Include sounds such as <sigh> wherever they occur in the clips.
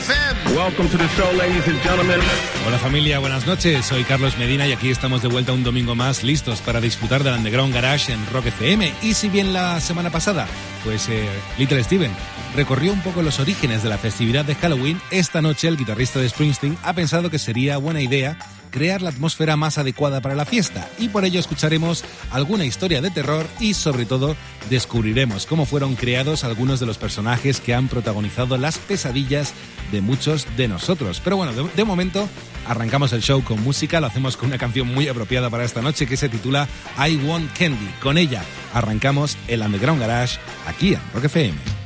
FM. Welcome to the show, ladies and gentlemen. Hola familia, buenas noches. Soy Carlos Medina y aquí estamos de vuelta un domingo más listos para disfrutar del Underground Garage en Rock FM. Y si bien la semana pasada, pues eh, Little Steven recorrió un poco los orígenes de la festividad de Halloween, esta noche el guitarrista de Springsteen ha pensado que sería buena idea crear la atmósfera más adecuada para la fiesta y por ello escucharemos alguna historia de terror y sobre todo descubriremos cómo fueron creados algunos de los personajes que han protagonizado las pesadillas de muchos de nosotros. Pero bueno, de, momento arrancamos el show con música, lo hacemos con una canción muy apropiada para esta noche que se titula I Want Candy. Con ella arrancamos el Underground Garage aquí en Rock FM.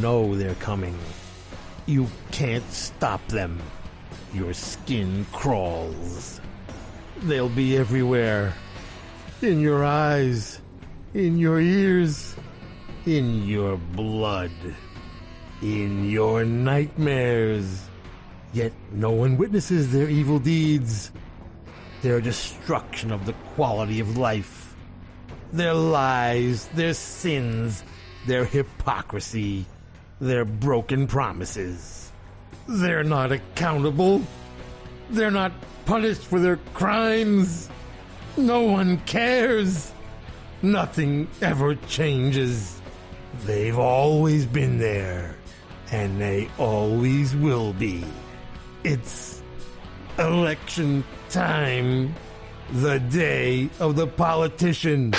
Know they're coming. You can't stop them. Your skin crawls. They'll be everywhere. In your eyes, in your ears, in your blood, in your nightmares. Yet no one witnesses their evil deeds, their destruction of the quality of life their lies, their sins, their hypocrisy, their broken promises. They're not accountable. They're not punished for their crimes. No one cares. Nothing ever changes. They've always been there, and they always will be. It's election time, the day of the politician.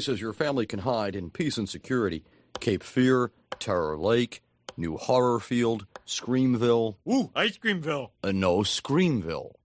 places your family can hide in peace and security Cape Fear, Terror Lake, New Horrorfield, Screamville. Ooh, Ice Creamville. Uh, no, Screamville.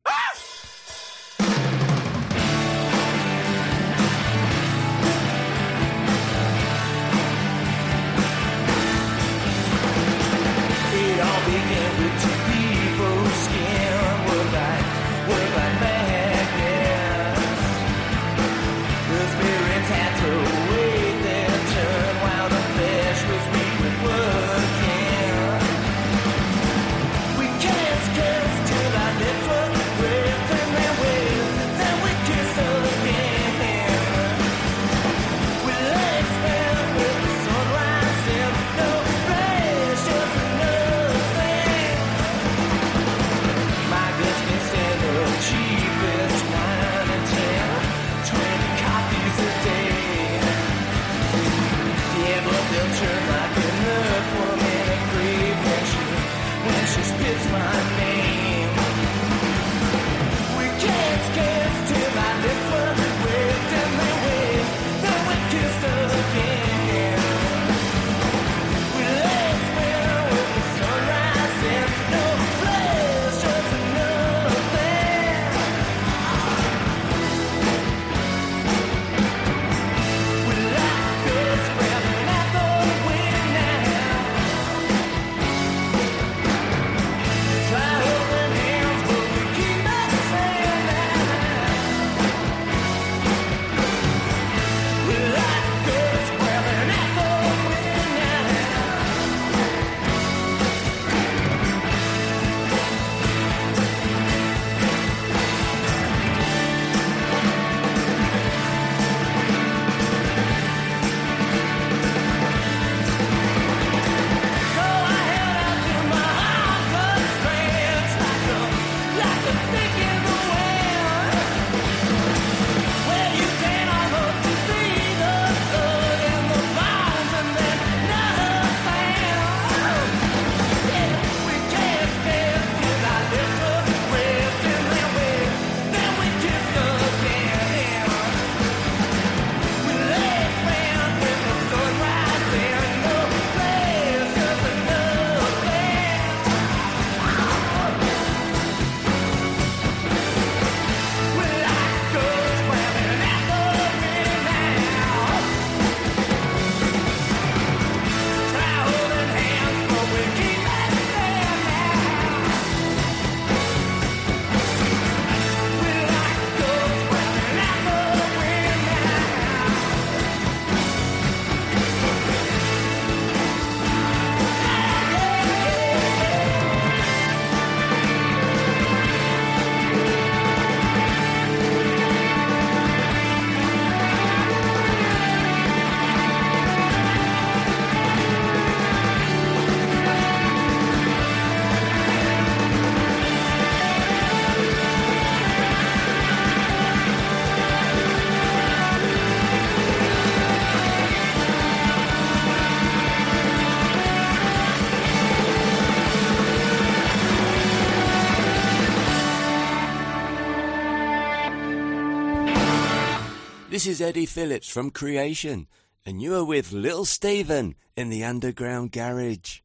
This is Eddie Phillips from Creation, and you are with Little Steven in the Underground Garage.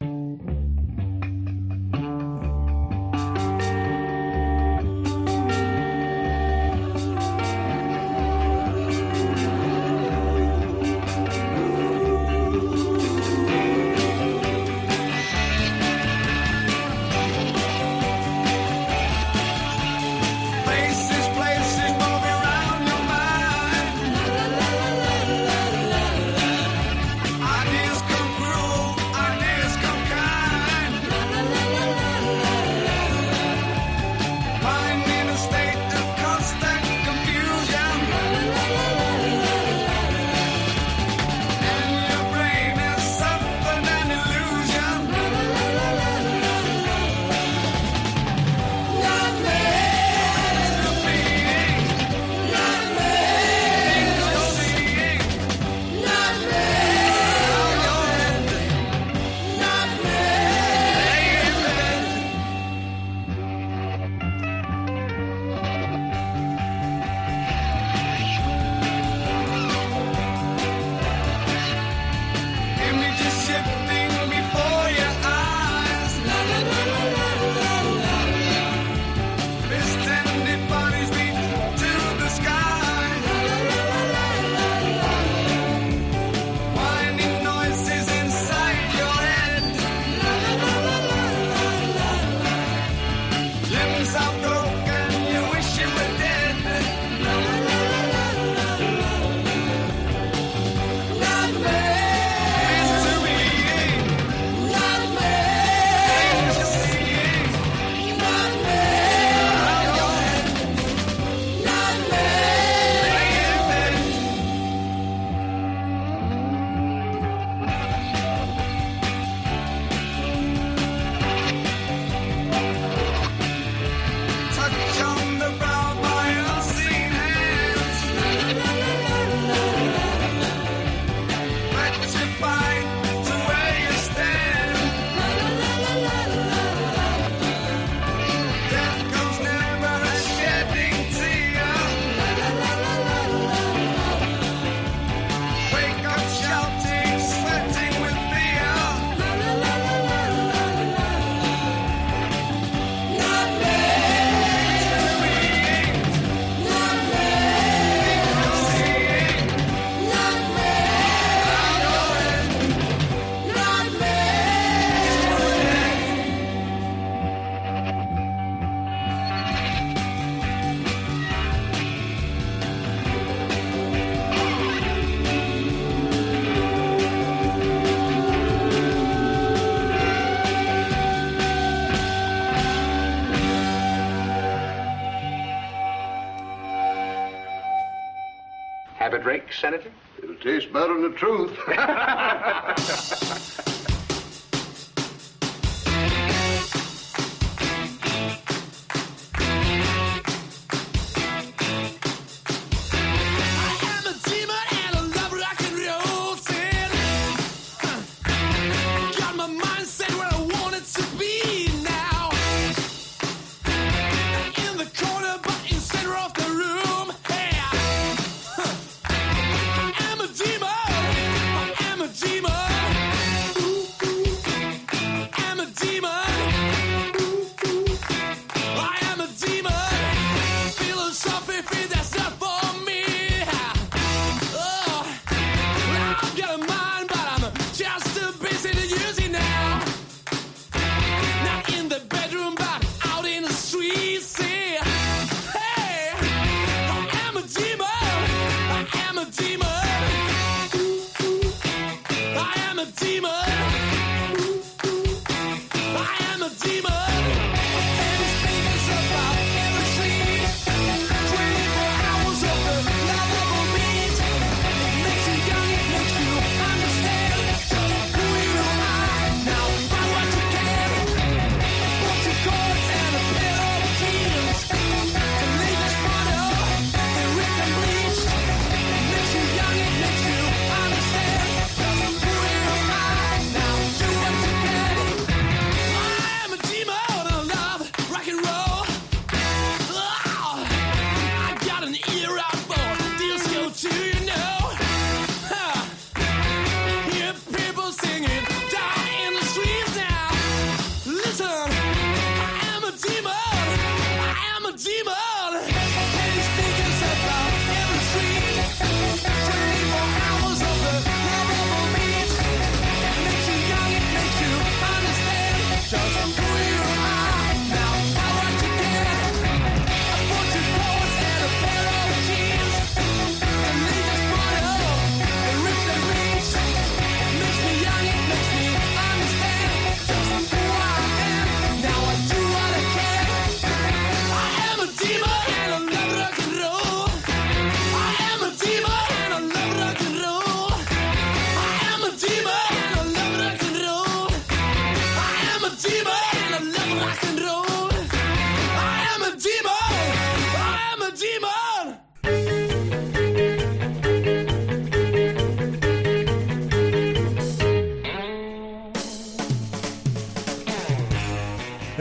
The truth. <laughs>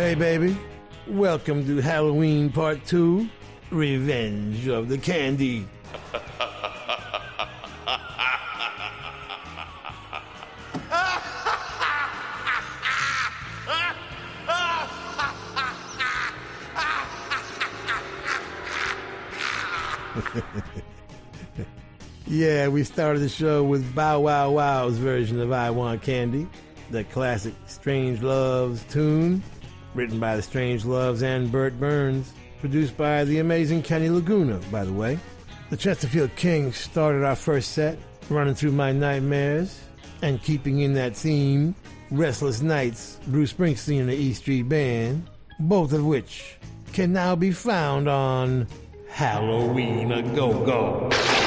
Hey, baby. Welcome to Halloween Part 2 Revenge of the Candy. Yeah, we started the show with Bow Wow Wow's version of I Want Candy, the classic Strangeloves tune, written by the Strangeloves and Bert Berns, produced by the amazing Kenny Laguna, by the way. The Chesterfield Kings started our first set, running through my nightmares, and keeping in that theme, Restless Nights, Bruce Springsteen and the E Street Band, both of which can now be found on Halloween a Go Go.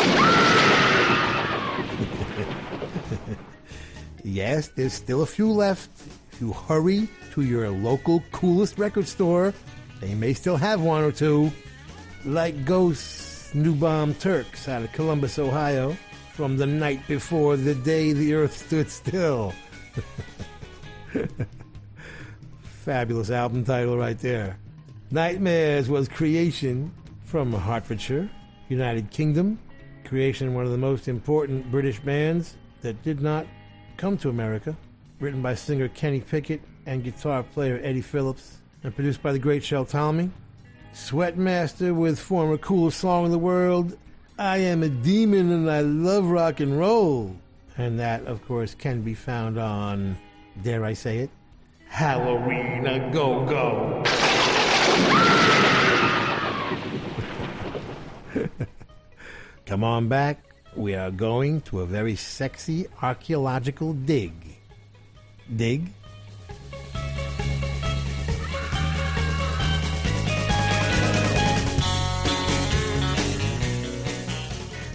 <laughs> yes, there's still a few left. If you hurry to your local coolest record store, they may still have one or two. Like Ghosts New Bomb Turks out of Columbus, Ohio, from the night before the day the earth stood still. <laughs> Fabulous album title right there. Nightmares was Creation from Hertfordshire, United Kingdom. Creation, one of the most important British bands that did not come to America. Written by singer Kenny Pickett and guitar player Eddie Phillips, and produced by the great Shel Talmy. Sweatmaster with former coolest song in the world, I Am a Demon and I Love Rock and Roll. And that, of course, can be found on, dare I say it, Halloween a Go Go. Come on back. We are going to a very sexy archaeological dig. Dig?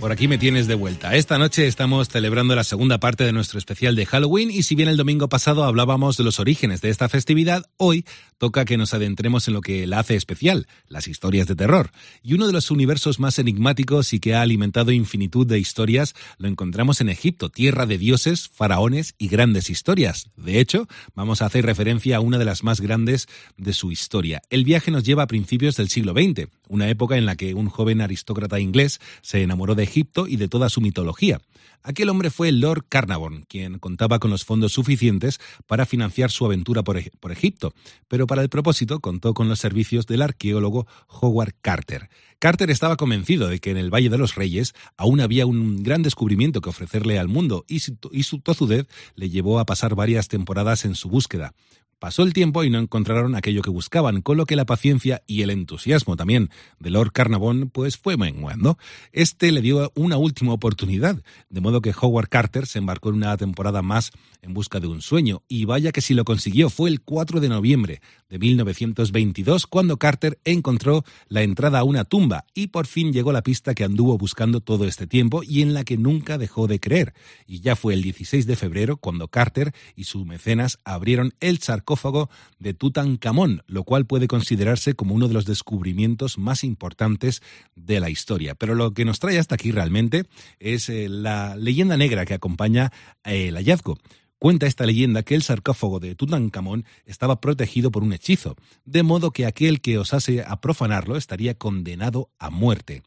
Por aquí me tienes de vuelta. Esta noche estamos celebrando la segunda parte de nuestro especial de Halloween y si bien el domingo pasado hablábamos de los orígenes de esta festividad, hoy toca que nos adentremos en lo que la hace especial, las historias de terror. Y uno de los universos más enigmáticos y que ha alimentado infinitud de historias lo encontramos en Egipto, tierra de dioses, faraones y grandes historias. De hecho, vamos a hacer referencia a una de las más grandes de su historia. El viaje nos lleva a principios del siglo XX, una época en la que un joven aristócrata inglés se enamoró de Egipto y de toda su mitología. Aquel hombre fue Lord Carnarvon, quien contaba con los fondos suficientes para financiar su aventura por, Eg- por Egipto, pero para el propósito contó con los servicios del arqueólogo Howard Carter. Carter estaba convencido de que en el Valle de los Reyes aún había un gran descubrimiento que ofrecerle al mundo y su tozudez le llevó a pasar varias temporadas en su búsqueda. Pasó el tiempo y no encontraron aquello que buscaban, con lo que la paciencia y el entusiasmo también de Lord Carnarvon pues fue menguando. Este le dio una última oportunidad, de modo que Howard Carter se embarcó en una temporada más en busca de un sueño, y vaya que si lo consiguió fue el 4 de noviembre de 1922 cuando Carter encontró la entrada a una tumba y por fin llegó la pista que anduvo buscando todo este tiempo y en la que nunca dejó de creer. Y ya fue el 16 de febrero cuando Carter y sus mecenas abrieron el sarcófago de Tutankamón, lo cual puede considerarse como uno de los descubrimientos más importantes de la historia. Pero lo que nos trae hasta aquí realmente es eh, la leyenda negra que acompaña eh, el hallazgo. Cuenta esta leyenda que el sarcófago de Tutankamón estaba protegido por un hechizo, de modo que aquel que osase profanarlo estaría condenado a muerte.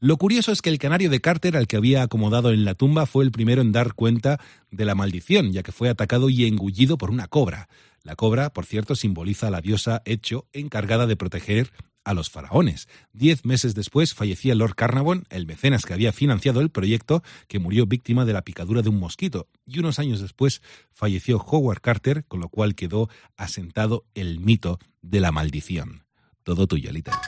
Lo curioso es que el canario de Carter, al que había acomodado en la tumba, fue el primero en dar cuenta de la maldición, ya que fue atacado y engullido por una cobra. La cobra, por cierto, simboliza a la diosa Hecho, encargada de proteger a los faraones. Diez meses después fallecía Lord Carnarvon, el mecenas que había financiado el proyecto, que murió víctima de la picadura de un mosquito. Y unos años después falleció Howard Carter, con lo cual quedó asentado el mito de la maldición. Todo tuyo, Lita.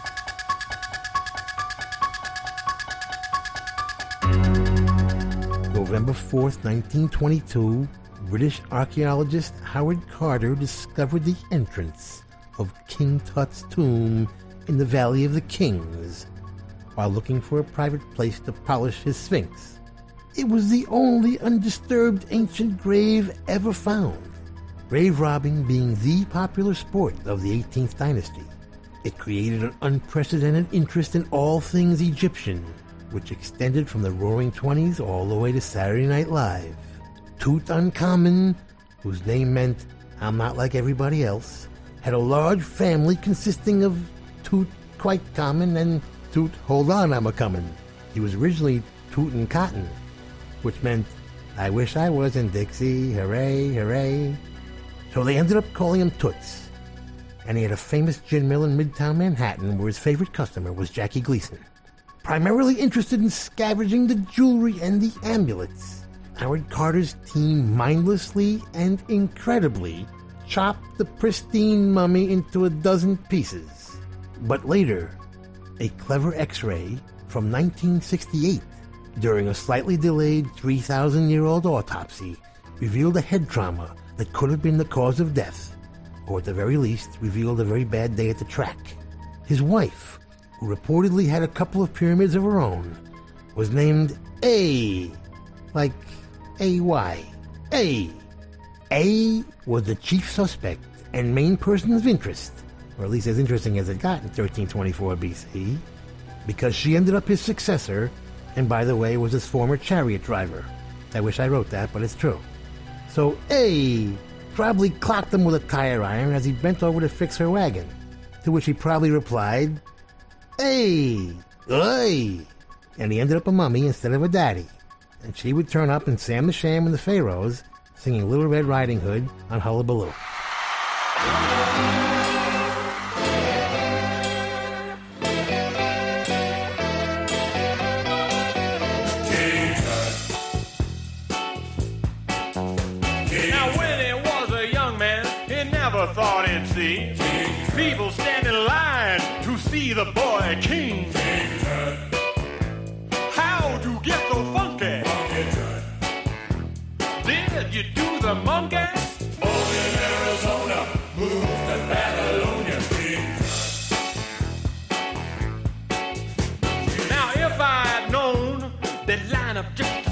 November 4th, 1922, British archaeologist Howard Carter discovered the entrance of King Tut's tomb in the Valley of the Kings while looking for a private place to polish his sphinx. It was the only undisturbed ancient grave ever found, grave robbing being the popular sport of the 18th dynasty. It created an unprecedented interest in all things Egyptian, which extended from the Roaring Twenties all the way to Saturday Night Live. Tutankhamun, whose name meant I'm not like everybody else, had a large family consisting of Toot quite common and Toot hold on I'm a comin'. He was originally Tutankhaten, which meant I wish I was in Dixie, hooray, hooray. So they ended up calling him Toots. And he had a famous gin mill in Midtown Manhattan where his favorite customer was Jackie Gleason. Primarily interested in scavenging the jewelry and the amulets, Howard Carter's team mindlessly and incredibly chopped the pristine mummy into a dozen pieces. But later, a clever x ray from 1968 during a slightly delayed 3,000 year old autopsy revealed a head trauma that could have been the cause of death, or at the very least, revealed a very bad day at the track. His wife, who reportedly had a couple of pyramids of her own, was named A, like A Y. A. A was the chief suspect and main person of interest, or at least as interesting as it got in 1324 BC, because she ended up his successor, and by the way, was his former chariot driver. I wish I wrote that, but it's true. So A probably clocked him with a tire iron as he bent over to fix her wagon, to which he probably replied, Hey, oi! And he ended up a mummy instead of a daddy. And she would turn up in Sam the Sham and the Pharaohs, singing Little Red Riding Hood on Hullabaloo. Now, when he was a young man, he never thought he'd see people stand in line to see the boy king. a monkey. Born in Arizona, moved to Babylonia. Now, if I had known that line of just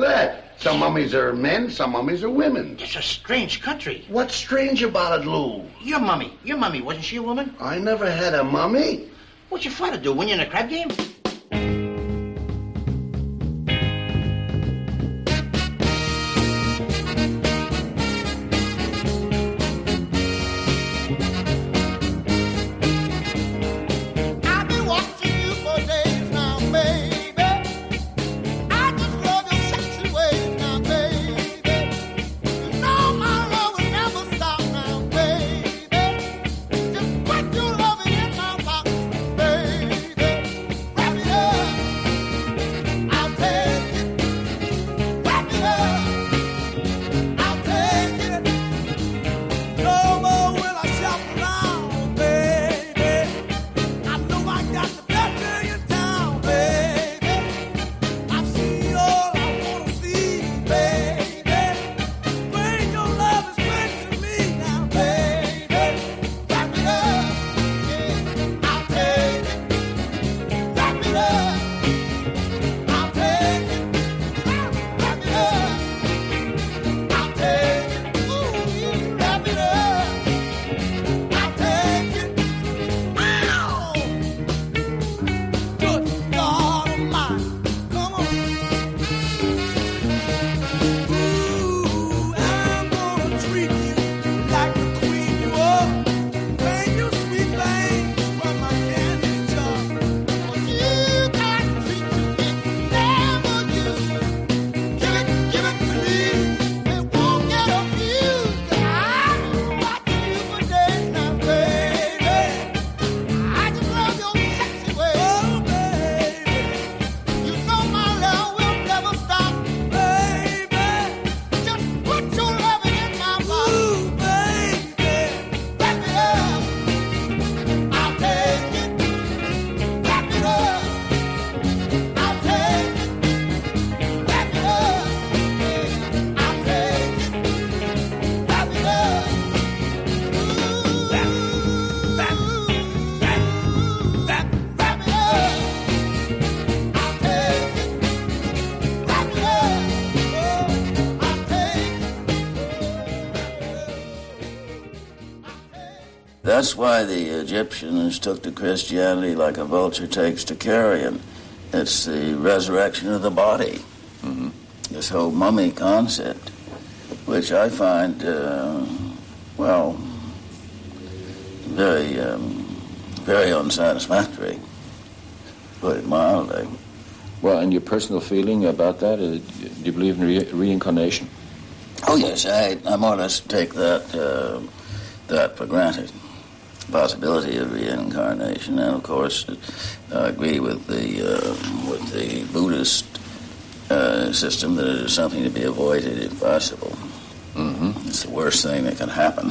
with that? Some mummies are men, some mummies are women. It's a strange country. What's strange about it, Lou? Your mummy. Your mummy, wasn't she a woman? I never had a mummy. What's your father do, win you in a crab game? That's why the Egyptians took to Christianity like a vulture takes to carrion. It's the resurrection of the body. Mm-hmm. This whole mummy concept, which I find, uh, well, very, um, very unsatisfactory, put it mildly. Well, and your personal feeling about that? Uh, do you believe in re- reincarnation? Oh yes, I, I more or less take that uh, that for granted possibility of reincarnation, and of course, I agree with the uh, with the Buddhist uh, system that it is something to be avoided if possible. Mm-hmm. It's the worst thing that can happen.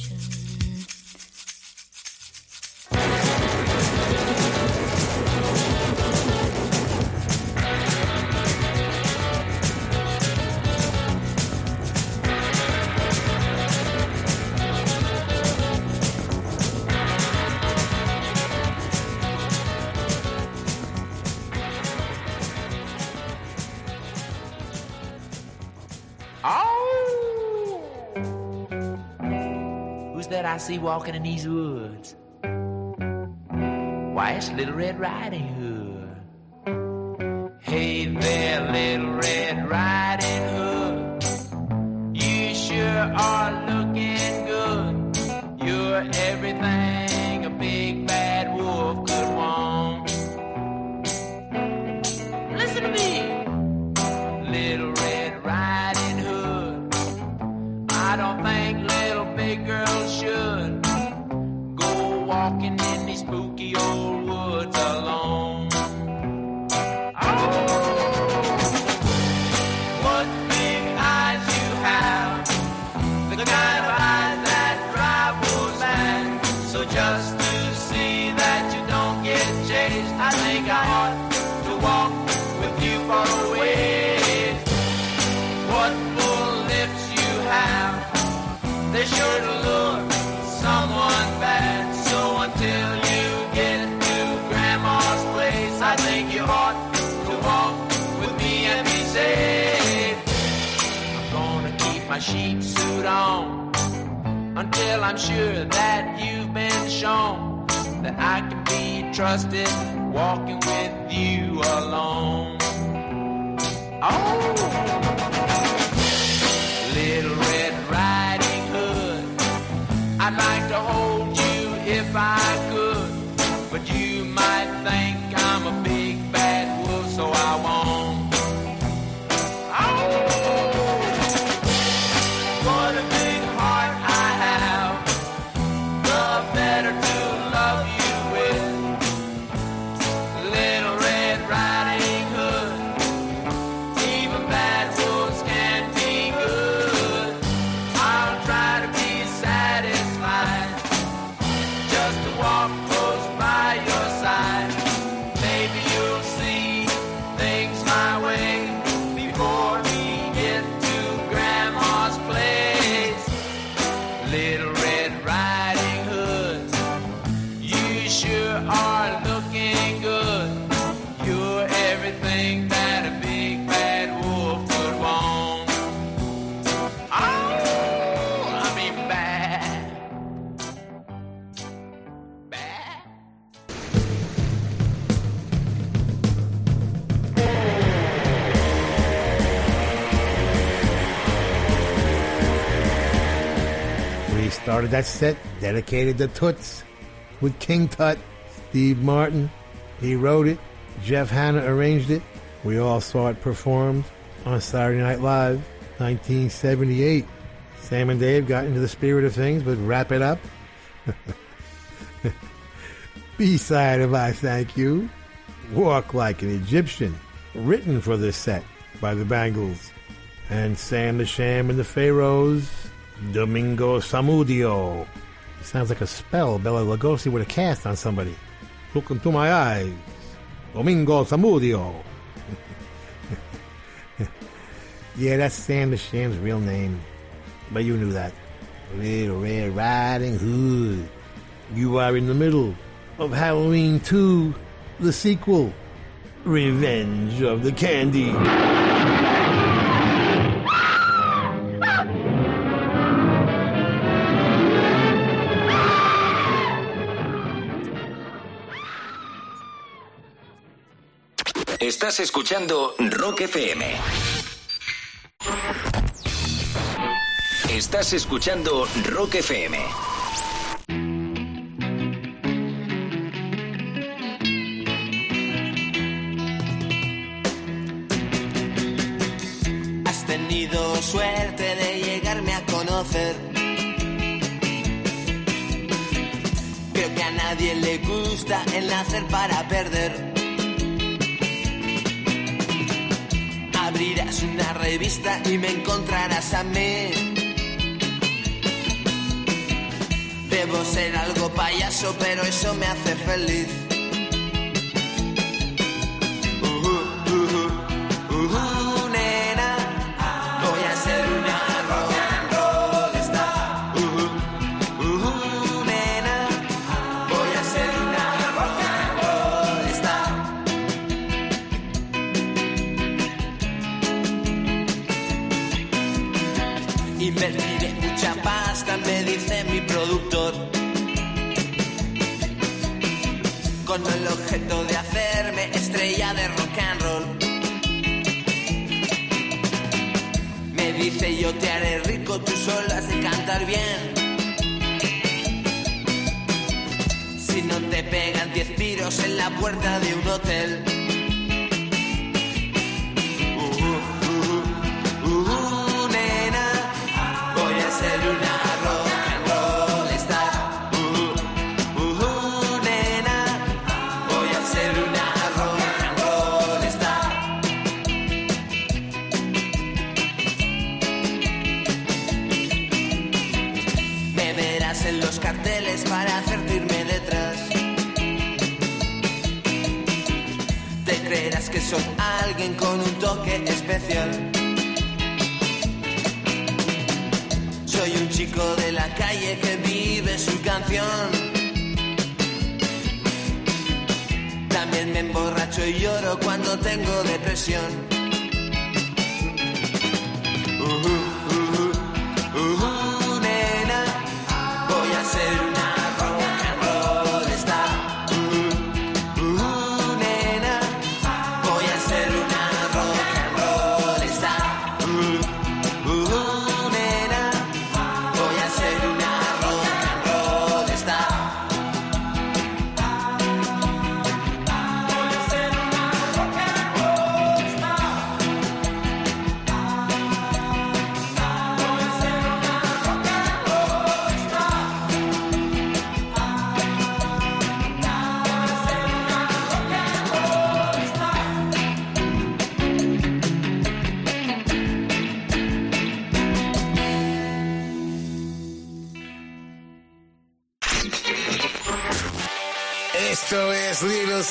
see walking in these woods? Why, it's Little Red Riding that set dedicated to Toots with King Tut, Steve Martin. He wrote it. Jeff Hanna arranged it. We all saw it performed on Saturday Night Live 1978. Sam and Dave got into the spirit of things, but wrap it up. <laughs> B-side of I Thank You, Walk Like an Egyptian, written for this set by the Bangles. And Sam the Sham and the Pharaohs Domingo Samudio. Sounds like a spell Bela Lugosi would have cast on somebody. Look into my eyes. Domingo Samudio. <laughs> yeah, that's Sam the Sham's real name. But you knew that. Little Red Riding Hood. You are in the middle of Halloween 2, the sequel. Revenge of the Candy. Estás escuchando Rock FM. Estás escuchando Rock FM. Has tenido suerte de llegarme a conocer. Creo que a nadie le gusta el nacer para perder. Abrirás una revista y me encontrarás a mí. Debo ser algo payaso, pero eso me hace feliz. Bien. Si no te pegan 10 tiros en la puerta de un hotel.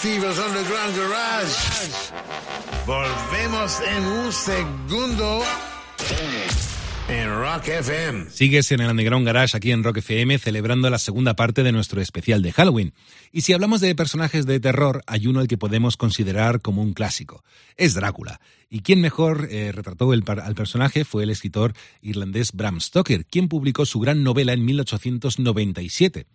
Steve's Underground Garage. Volvemos en un segundo en Rock FM. Sigues en el Underground Garage aquí en Rock FM celebrando la segunda parte de nuestro especial de Halloween. Y si hablamos de personajes de terror, hay uno al que podemos considerar como un clásico. Es Drácula. Y quien mejor eh, retrató el al personaje fue el escritor irlandés Bram Stoker, quien publicó su gran novela en 1897.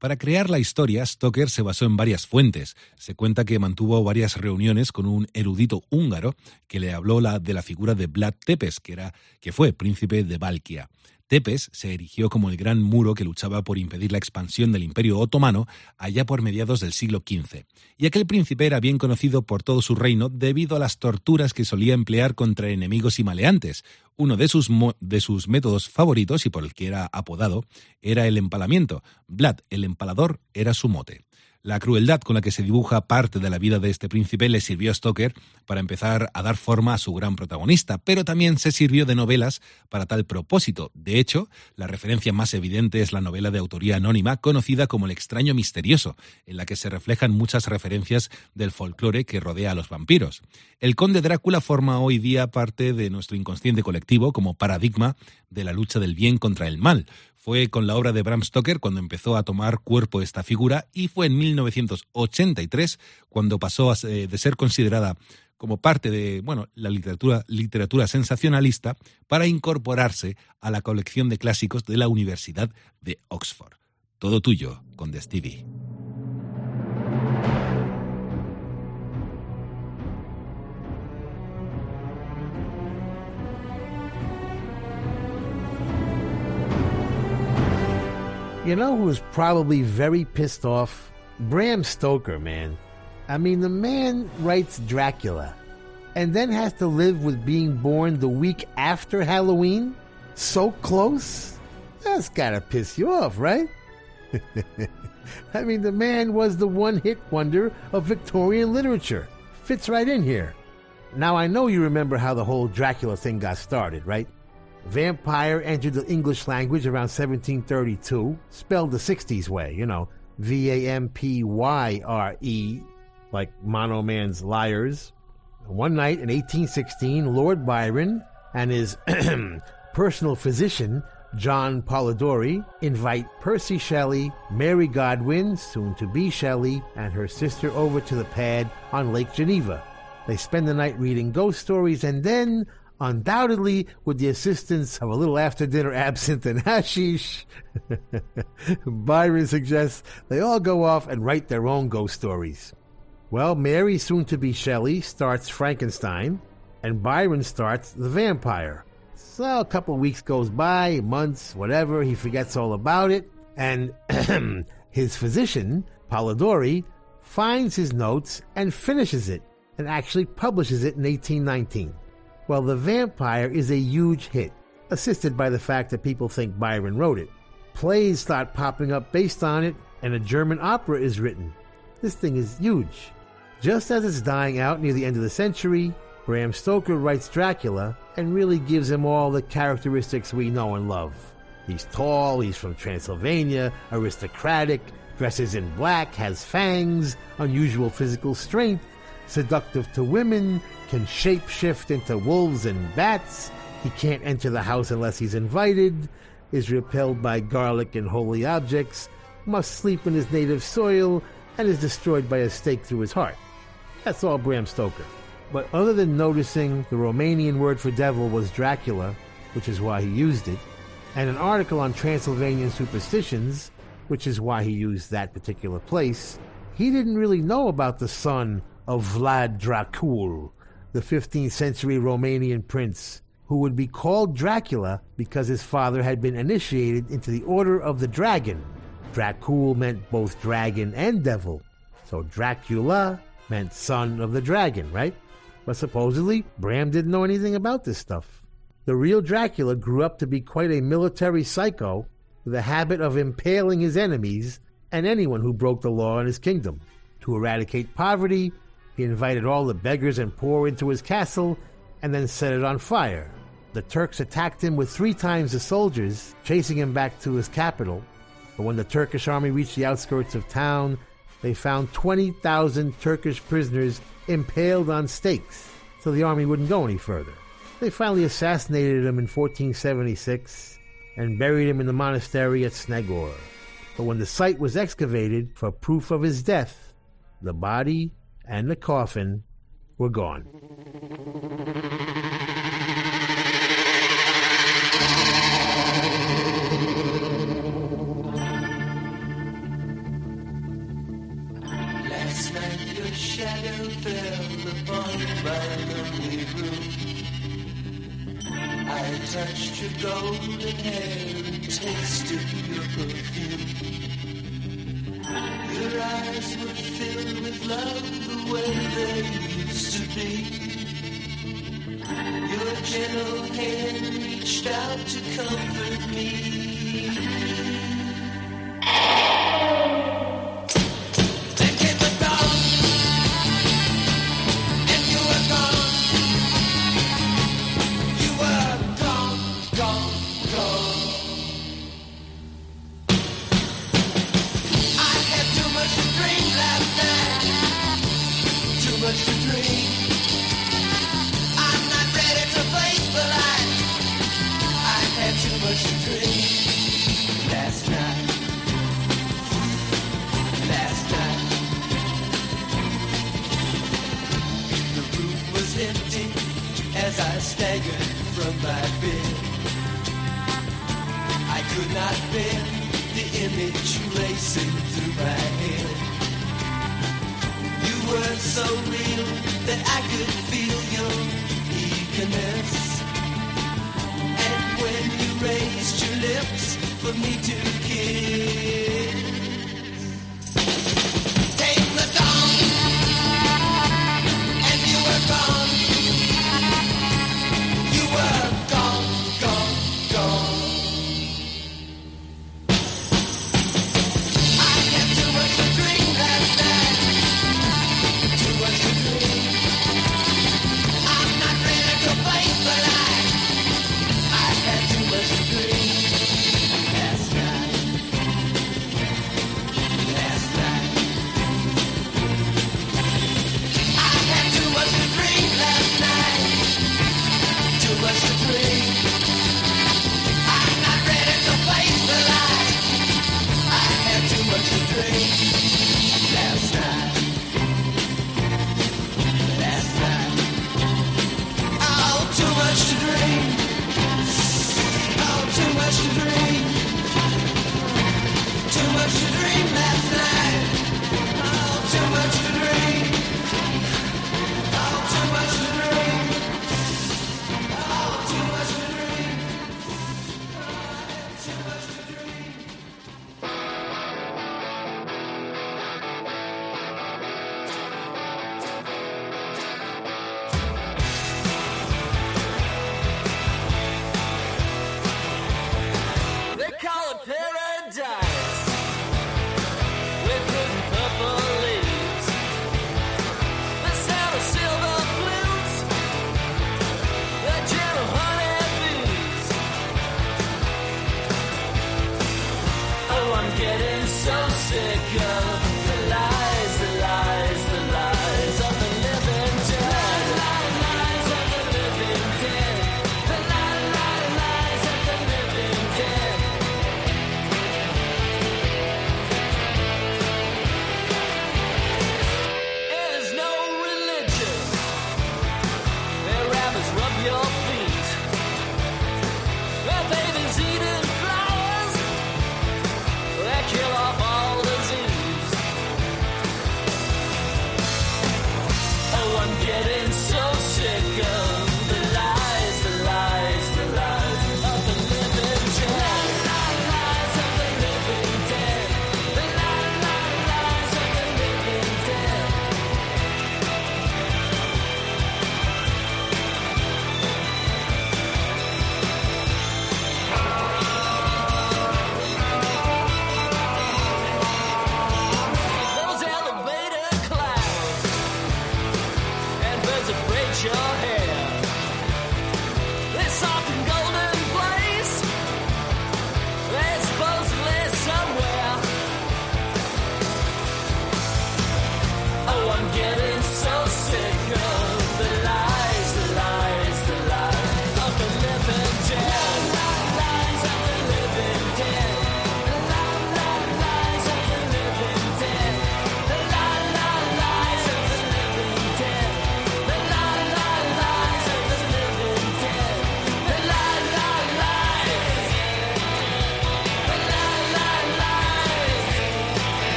Para crear la historia, Stoker se basó en varias fuentes. Se cuenta que mantuvo varias reuniones con un erudito húngaro que le habló la- de la figura de Vlad Tepes, que, era, que fue príncipe de Valkia. Tepes se erigió como el gran muro que luchaba por impedir la expansión del Imperio Otomano allá por mediados del siglo XV. Y aquel príncipe era bien conocido por todo su reino debido a las torturas que solía emplear contra enemigos y maleantes. Uno de sus, de sus métodos favoritos y por el que era apodado era el empalamiento. Vlad el empalador era su mote. La crueldad con la que se dibuja parte de la vida de este príncipe le sirvió a Stoker para empezar a dar forma a su gran protagonista, pero también se sirvió de novelas para tal propósito. De hecho, la referencia más evidente es la novela de autoría anónima conocida como El extraño misterioso, en la que se reflejan muchas referencias del folclore que rodea a los vampiros. El conde Drácula forma hoy día parte de nuestro inconsciente colectivo como paradigma de la lucha del bien contra el mal. Fue con la obra de Bram Stoker cuando empezó a tomar cuerpo esta figura y fue en 1983 cuando pasó a de ser considerada como parte de bueno, la literatura, literatura sensacionalista para incorporarse a la colección de clásicos de la Universidad de Oxford. Todo tuyo, con Stevie. You know who's probably very pissed off? Bram Stoker, man. I mean, the man writes Dracula and then has to live with being born the week after Halloween? So close? That's gotta piss you off, right? <laughs> I mean, the man was the one hit wonder of Victorian literature. Fits right in here. Now, I know you remember how the whole Dracula thing got started, right? Vampire entered the English language around 1732, spelled the 60s way, you know, V A M P Y R E, like Mono Man's Liars. One night in 1816, Lord Byron and his <clears throat> personal physician, John Polidori, invite Percy Shelley, Mary Godwin, soon to be Shelley, and her sister over to the pad on Lake Geneva. They spend the night reading ghost stories and then, undoubtedly with the assistance of a little after dinner absinthe and hashish, <laughs> Byron suggests they all go off and write their own ghost stories. Well, Mary, soon to be Shelley, starts Frankenstein, and Byron starts The Vampire. So a couple weeks goes by, months, whatever, he forgets all about it, and <clears throat> his physician, Polidori, finds his notes and finishes it, and actually publishes it in 1819. Well, The Vampire is a huge hit, assisted by the fact that people think Byron wrote it. Plays start popping up based on it, and a German opera is written. This thing is huge. Just as it's dying out near the end of the century, Bram Stoker writes Dracula and really gives him all the characteristics we know and love. He's tall, he's from Transylvania, aristocratic, dresses in black, has fangs, unusual physical strength, seductive to women, can shapeshift into wolves and bats. He can't enter the house unless he's invited, is repelled by garlic and holy objects, must sleep in his native soil, and is destroyed by a stake through his heart. That's all Bram Stoker. But other than noticing the Romanian word for devil was Dracula, which is why he used it, and an article on Transylvanian superstitions, which is why he used that particular place, he didn't really know about the son of Vlad Dracul, the 15th century Romanian prince, who would be called Dracula because his father had been initiated into the Order of the Dragon. Dracul meant both dragon and devil, so Dracula meant son of the dragon, right? But supposedly, Bram didn't know anything about this stuff. The real Dracula grew up to be quite a military psycho with a habit of impaling his enemies and anyone who broke the law in his kingdom. To eradicate poverty, he invited all the beggars and poor into his castle and then set it on fire. The Turks attacked him with three times the soldiers, chasing him back to his capital. But when the Turkish army reached the outskirts of town, they found 20,000 Turkish prisoners impaled on stakes, so the army wouldn't go any further. They finally assassinated him in 1476 and buried him in the monastery at Snagov. But when the site was excavated for proof of his death, the body and the coffin were gone. Last night your shadow fell upon. I touched your golden hair and tasted your perfume. Your eyes were filled with love the way they used to be. Your gentle hand reached out to comfort me. for me to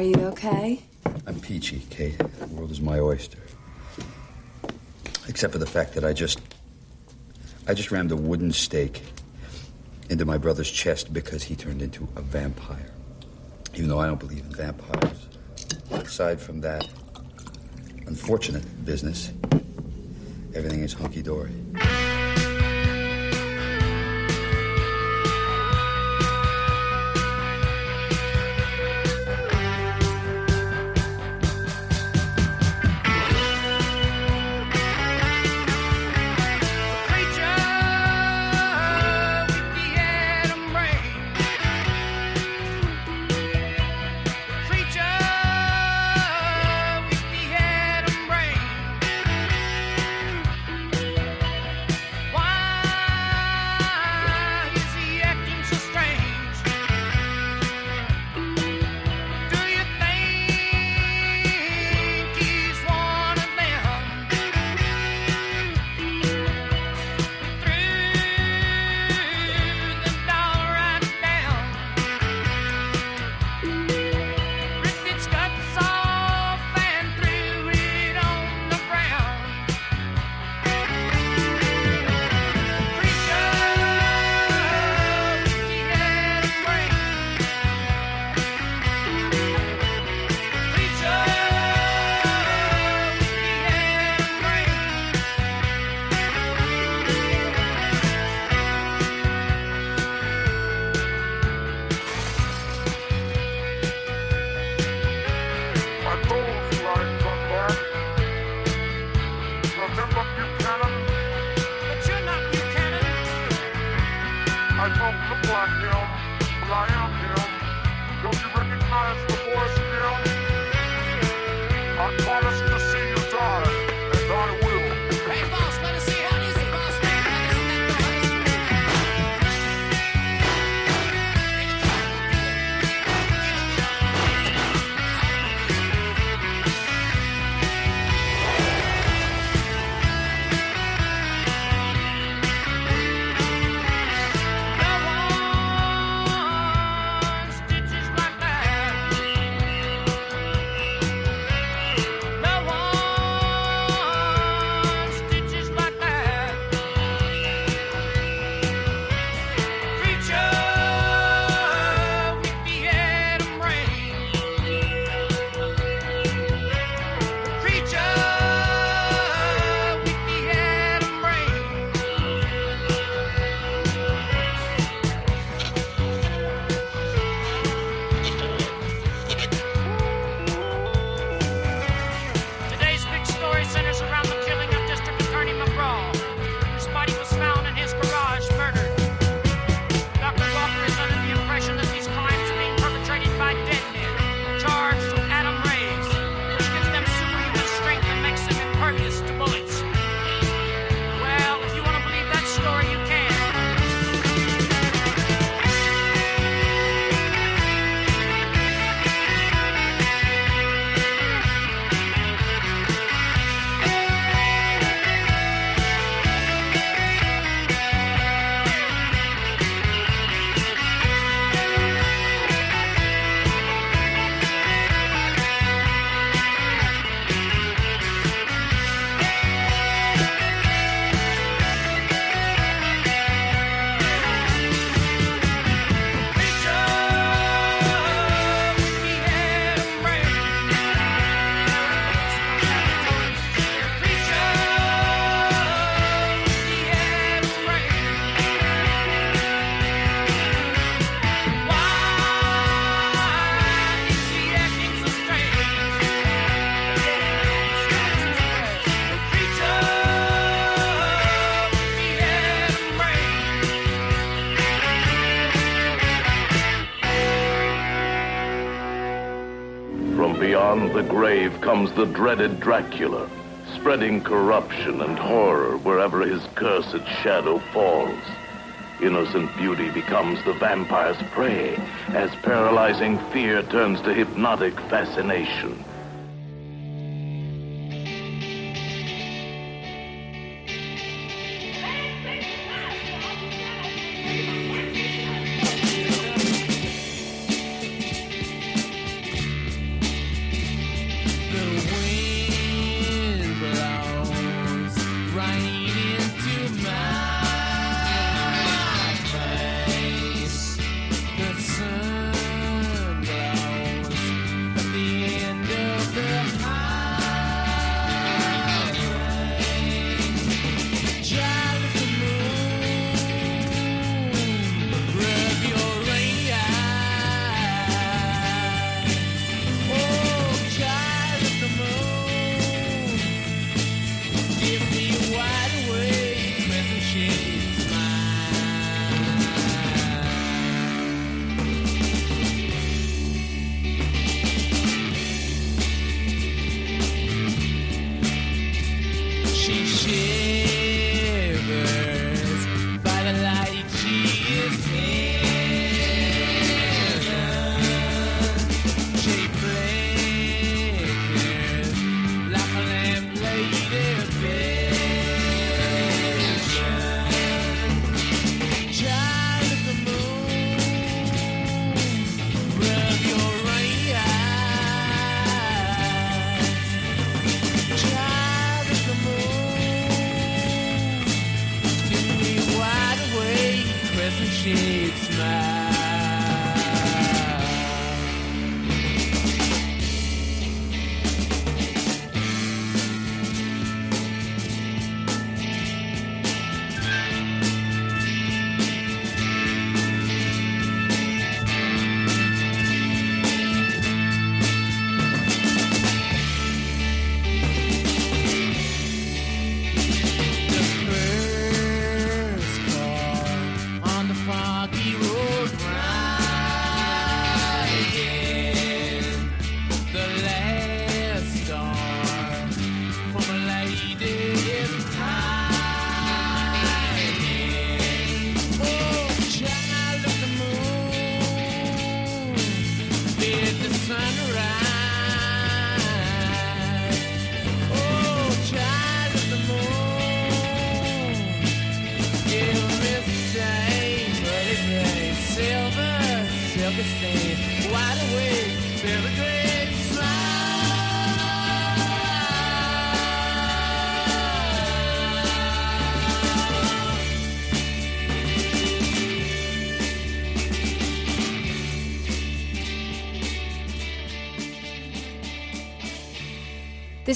Are you okay? I'm peachy, Kate. The world is my oyster. Except for the fact that I just. I just rammed a wooden stake into my brother's chest because he turned into a vampire. Even though I don't believe in vampires. Aside from that unfortunate business, everything is hunky dory. comes the dreaded Dracula, spreading corruption and horror wherever his cursed shadow falls. Innocent beauty becomes the vampire's prey as paralyzing fear turns to hypnotic fascination.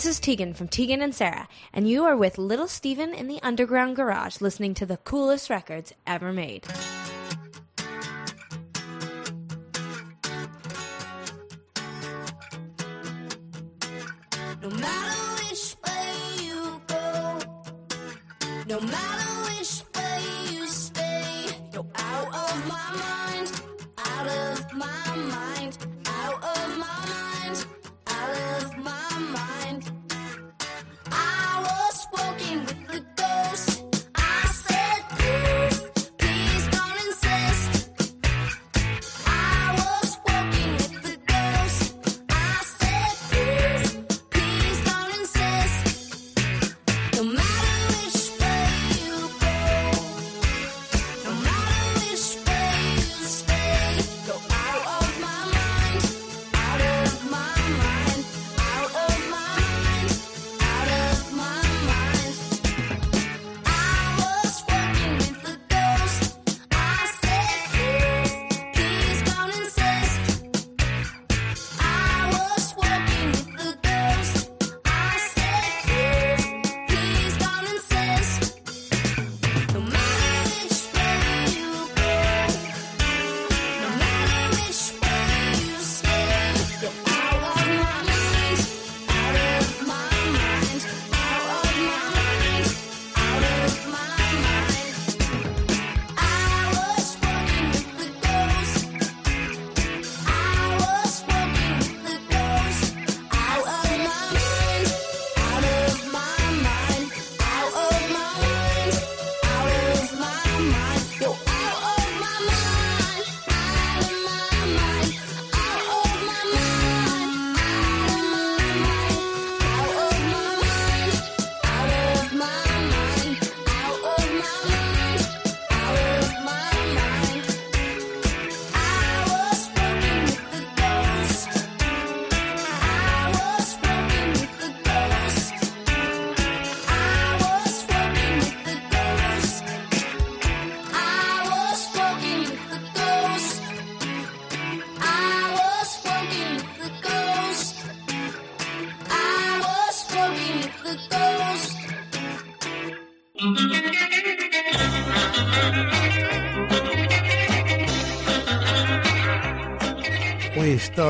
This is Tegan from Tegan and Sara, and you are with Little Steven in the Underground Garage listening to the coolest records ever made.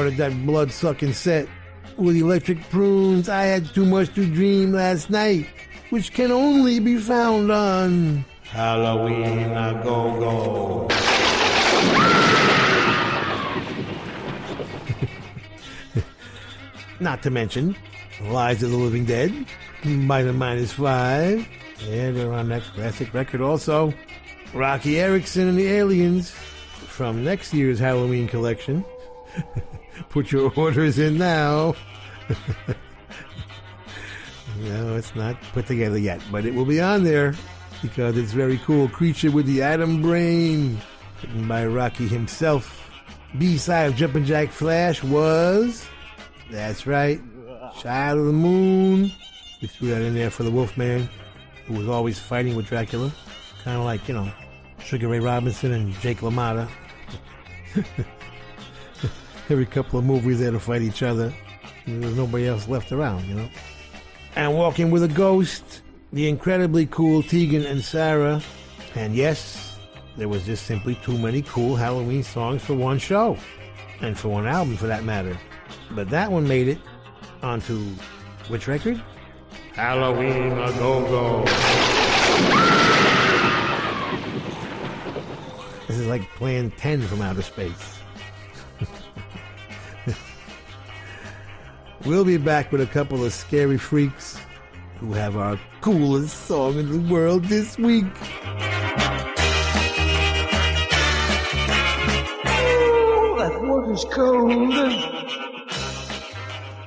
Started that blood sucking set with electric prunes. I had too much to dream last night, which can only be found on Halloween a Go Go. <laughs> Not to mention Lies of the Living Dead by the Minus Five. And they're on that classic record also. Roky Erickson and the Aliens from next year's Halloween collection. <laughs> Put your orders in now. <laughs> no, it's not put together yet, but it will be on there because it's very cool. Creature with the Atom Brain, written by Roky himself. B side of Jumpin' Jack Flash was, that's right, Child of the Moon. We threw that in there for the Wolfman, who was always fighting with Dracula. Kind of like, you know, Sugar Ray Robinson and Jake LaMotta. <laughs> Every couple of movies they had to fight each other. There's nobody else left around, you know. And Walking with a Ghost, the incredibly cool Tegan and Sara. And yes, there was just simply too many cool Halloween songs for one show. And for one album, for that matter. But that one made it onto which record? Halloween a Go Go. This is like playing 10 from outer space. We'll be back with a couple of scary freaks who have our coolest song in the world this week. that water's cold.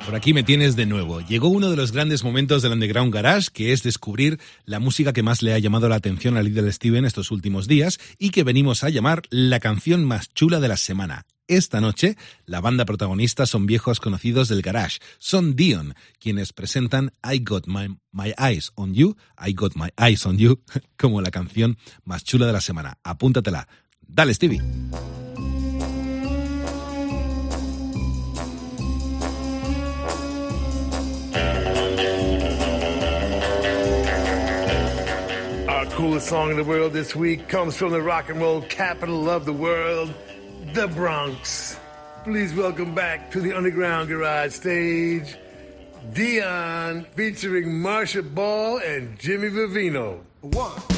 Por aquí me tienes de nuevo. Llegó uno de los grandes momentos del Underground Garage, que es descubrir la música que más le ha llamado la atención a Little Steven estos últimos días y que venimos a llamar la canción más chula de la semana. Esta noche, la banda protagonista son viejos conocidos del garage, son Dion, quienes presentan I Got My, My, Eyes on You, I Got My Eyes on You, <laughs> como la canción más chula de la semana. Apúntatela. Dale, Stevie. Our coolest song in the world this week comes from the rock and roll capital of the world. the Bronx. Please welcome back to the Underground Garage stage, Dion featuring Marcia Ball and Jimmy Vivino. One.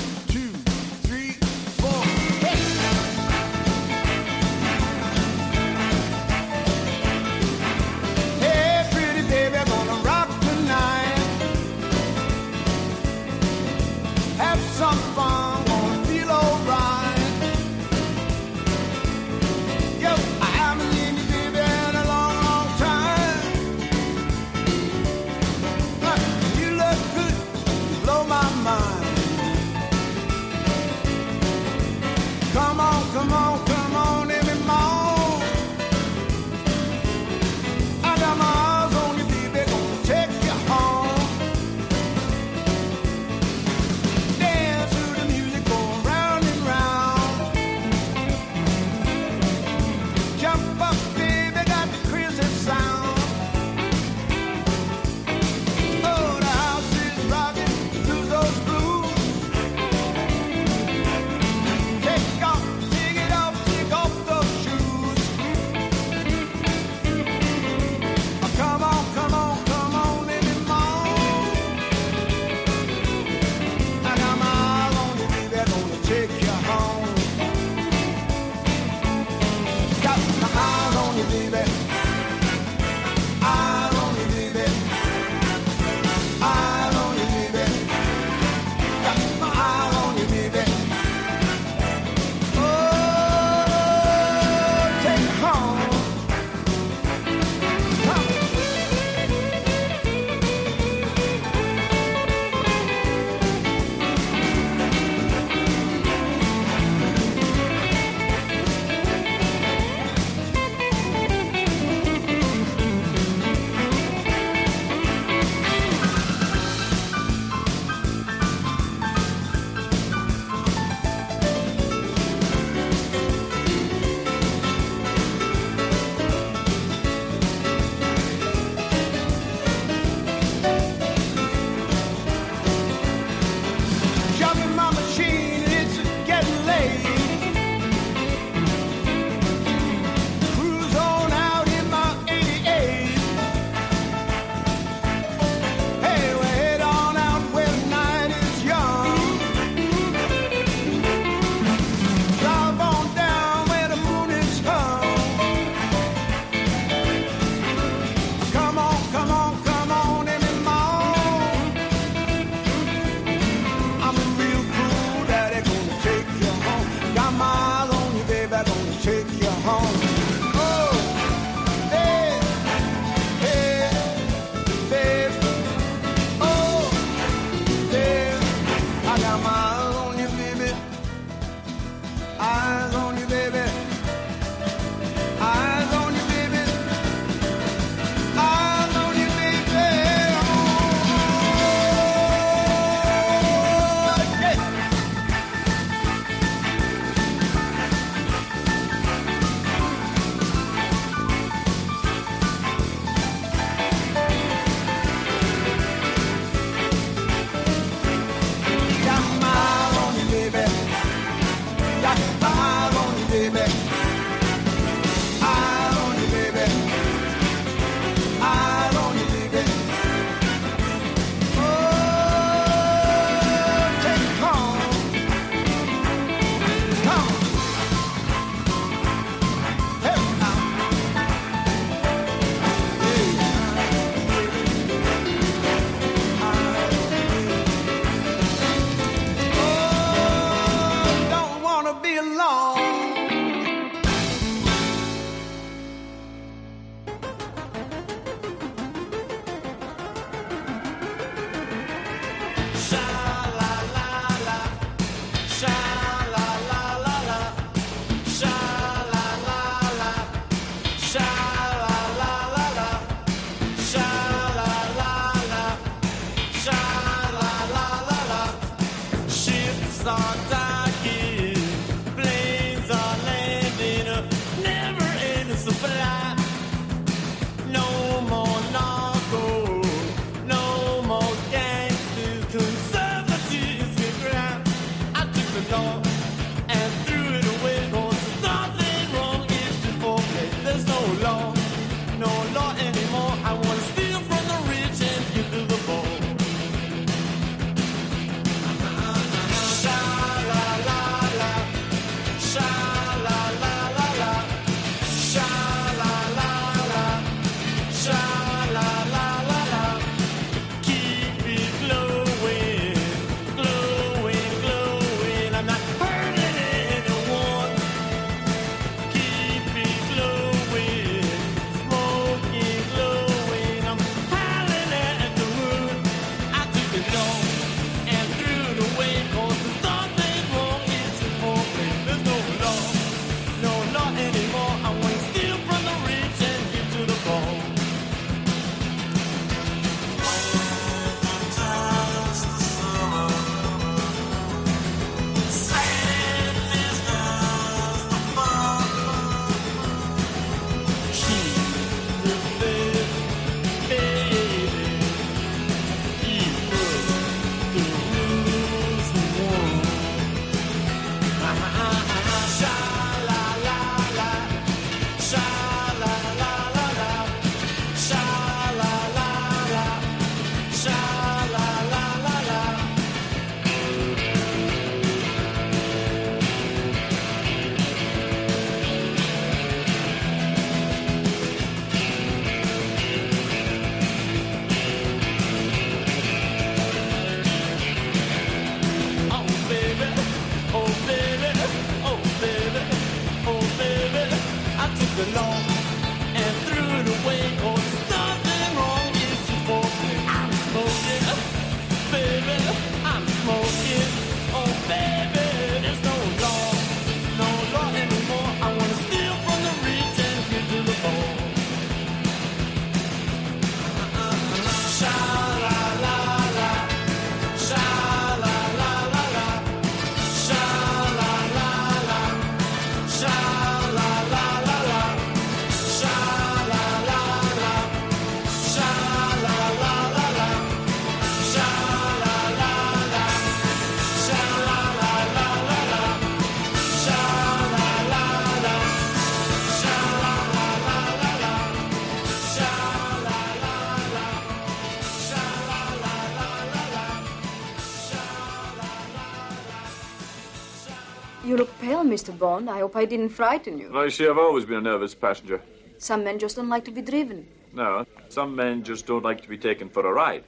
Mr. Bond. I hope I didn't frighten you. No, you see, I've always been a nervous passenger. Some men just don't like to be driven. No, some men just don't like to be taken for a ride.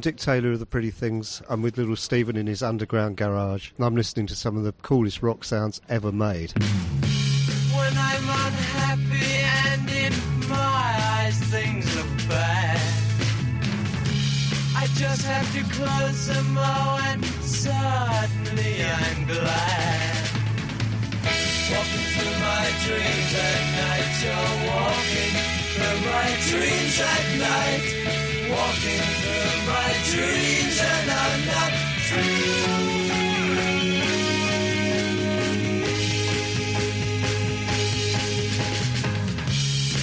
Dick Taylor of The Pretty Things. I'm with little Steven in his underground garage, and I'm listening to some of the coolest rock sounds ever made. When I'm unhappy and in my eyes things look bad, I just have to close them all and suddenly I'm glad. Walking through my dreams at night, you're walking through my dreams at night. Walking through my dreams and I'm not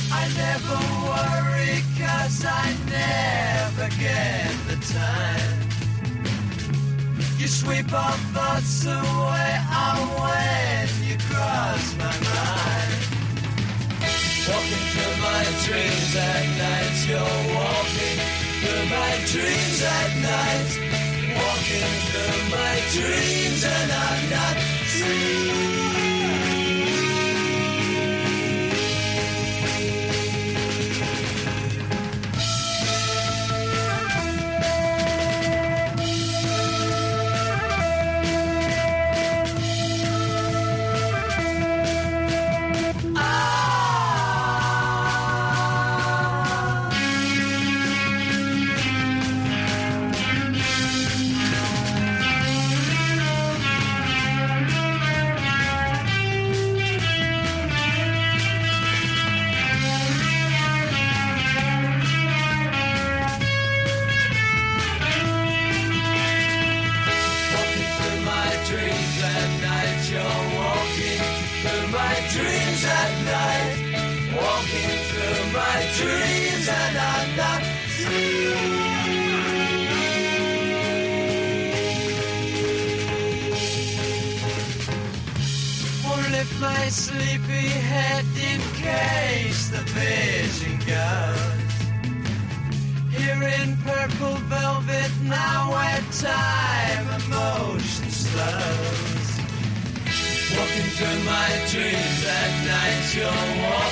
I never worry I never get the time. You sweep all thoughts away oh, when you cross my mind. Walking through my dreams at night, you're walking through my dreams at night. Walking through my dreams and I'm not Walking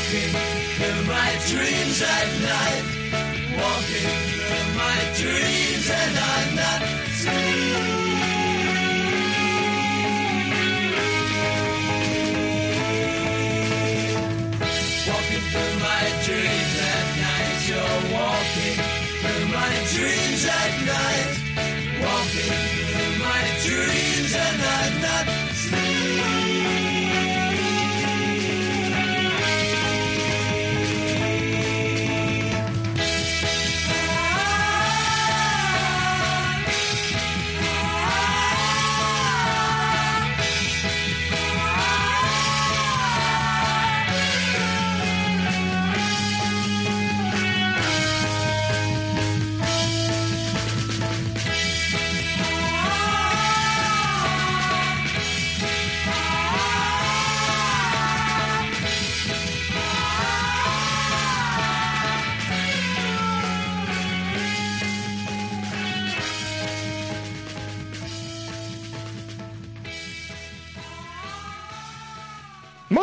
walking through my dreams at night. Walking through my dreams and I'm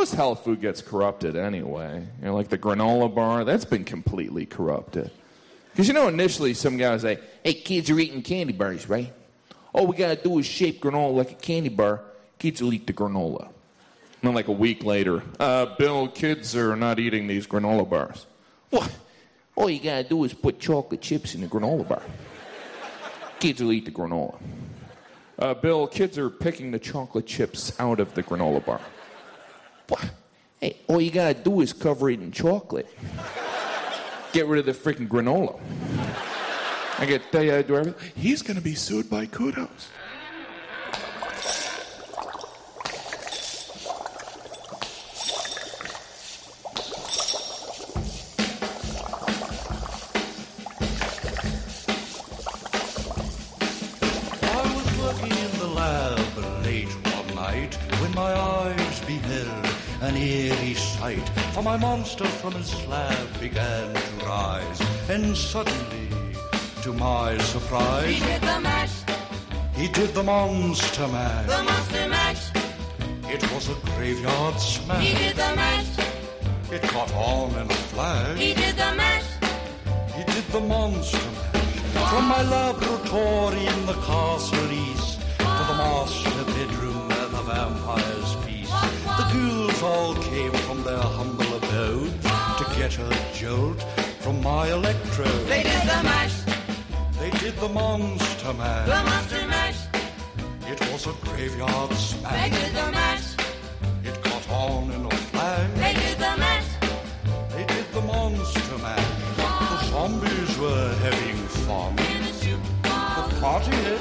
Most health food gets corrupted anyway. You know, like the granola bar, that's been completely corrupted. Because you know, initially some guy was like, hey, kids are eating candy bars, right? All we gotta do is shape granola like a candy bar. Kids will eat the granola. And then, like a week later, uh, Bill, kids are not eating these granola bars. What? All you gotta do is put chocolate chips in the granola bar. Kids will eat the granola. Uh, Bill, kids are picking the chocolate chips out of the granola bar. Hey, all you gotta do is cover it in chocolate. Get rid of the freaking granola. I get tell you, I do everything. He's gonna be sued by kudos. An eerie sight. For my monster from his slab began to rise, and suddenly, to my surprise, He did the mash, he did the monster mash. the monster mash. It was a graveyard smash. He did the mash, It caught on in a flash. he did the mash. He did the monster mash. From my laboratory in the castle east to the master bedroom where the vampires. The ghouls all came from their humble abodes to get a jolt from my electrode. They did the mash, They did the monster mash. the monster mash. It was a graveyard smash. They did the mash, It caught on in a flash. they did the mash. They did the monster mash. The zombies were having fun. The party had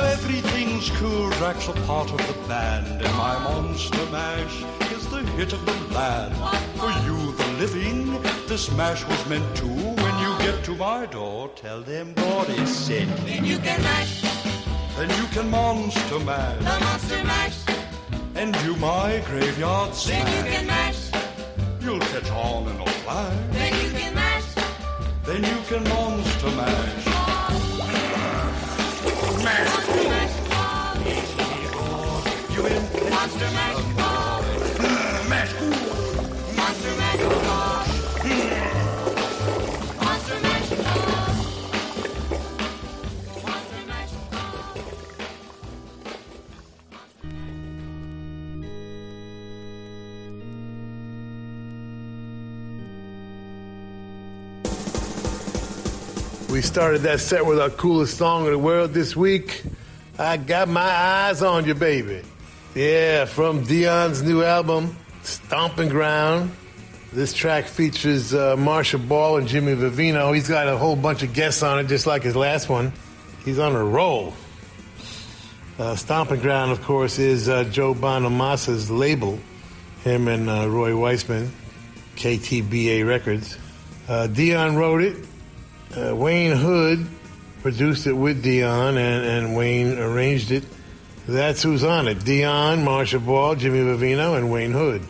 Now everything's cool. Drac's a part of the band, and my Monster Mash is the hit of the land. For you, the living, this mash was meant to. When you get to my door, tell them what is said. Then you can mash, Then you can Monster mash. the monster mash. and do my graveyard Then you can mash, You'll catch on in a flash. then you can mash. Then you can Monster Mash. Monster mash, You in monster mash, Mash. Started that set with our coolest song in the world this week. I got my eyes on you, baby. Yeah, from Dion's new album, Stomping Ground. This track features uh, Marcia Ball and Jimmy Vivino. He's got a whole bunch of guests on it, just like his last one. He's on a roll. Uh, Stomping Ground, of course, is uh, Joe Bonamassa's label. Him and uh, Roy Weisman, KTBA Records. Uh, Dion wrote it. Uh, Wayne Hood produced it with Dion, and, and Wayne arranged it. That's who's on it. Dion, Marcia Ball, Jimmy Vivino, and Wayne Hood.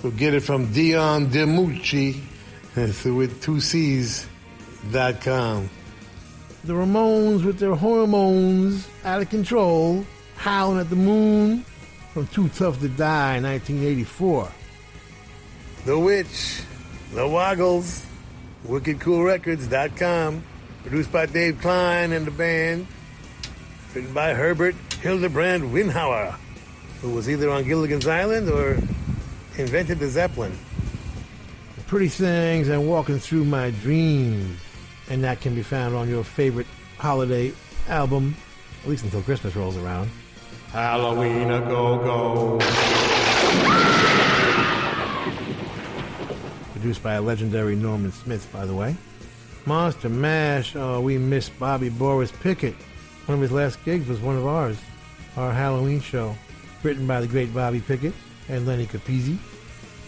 So get it from Dion DiMucci <laughs> with two C's dot com. The Ramones with their hormones out of control, howling at the moon from Too Tough to Die, 1984. The Witch, The Woggles, WickedCoolRecords.com, produced by Dave Klein and the band, written by Herbert Hildebrand Winhauer, who was either on Gilligan's Island or invented the Zeppelin. Pretty Things and Walking Through My Dreams. And that can be found on your favorite holiday album, at least until Christmas rolls around. Halloween a go go. Produced by a legendary Norman Smith, by the way. Monster Mash, oh, we miss Bobby Boris Pickett. One of his last gigs was one of ours, our Halloween show. Written by the great Bobby Pickett and Lenny Capizzi.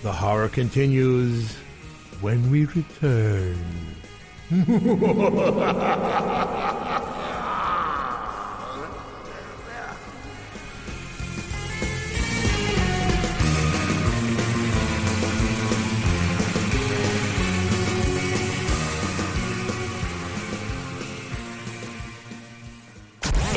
The horror continues when we return. <laughs>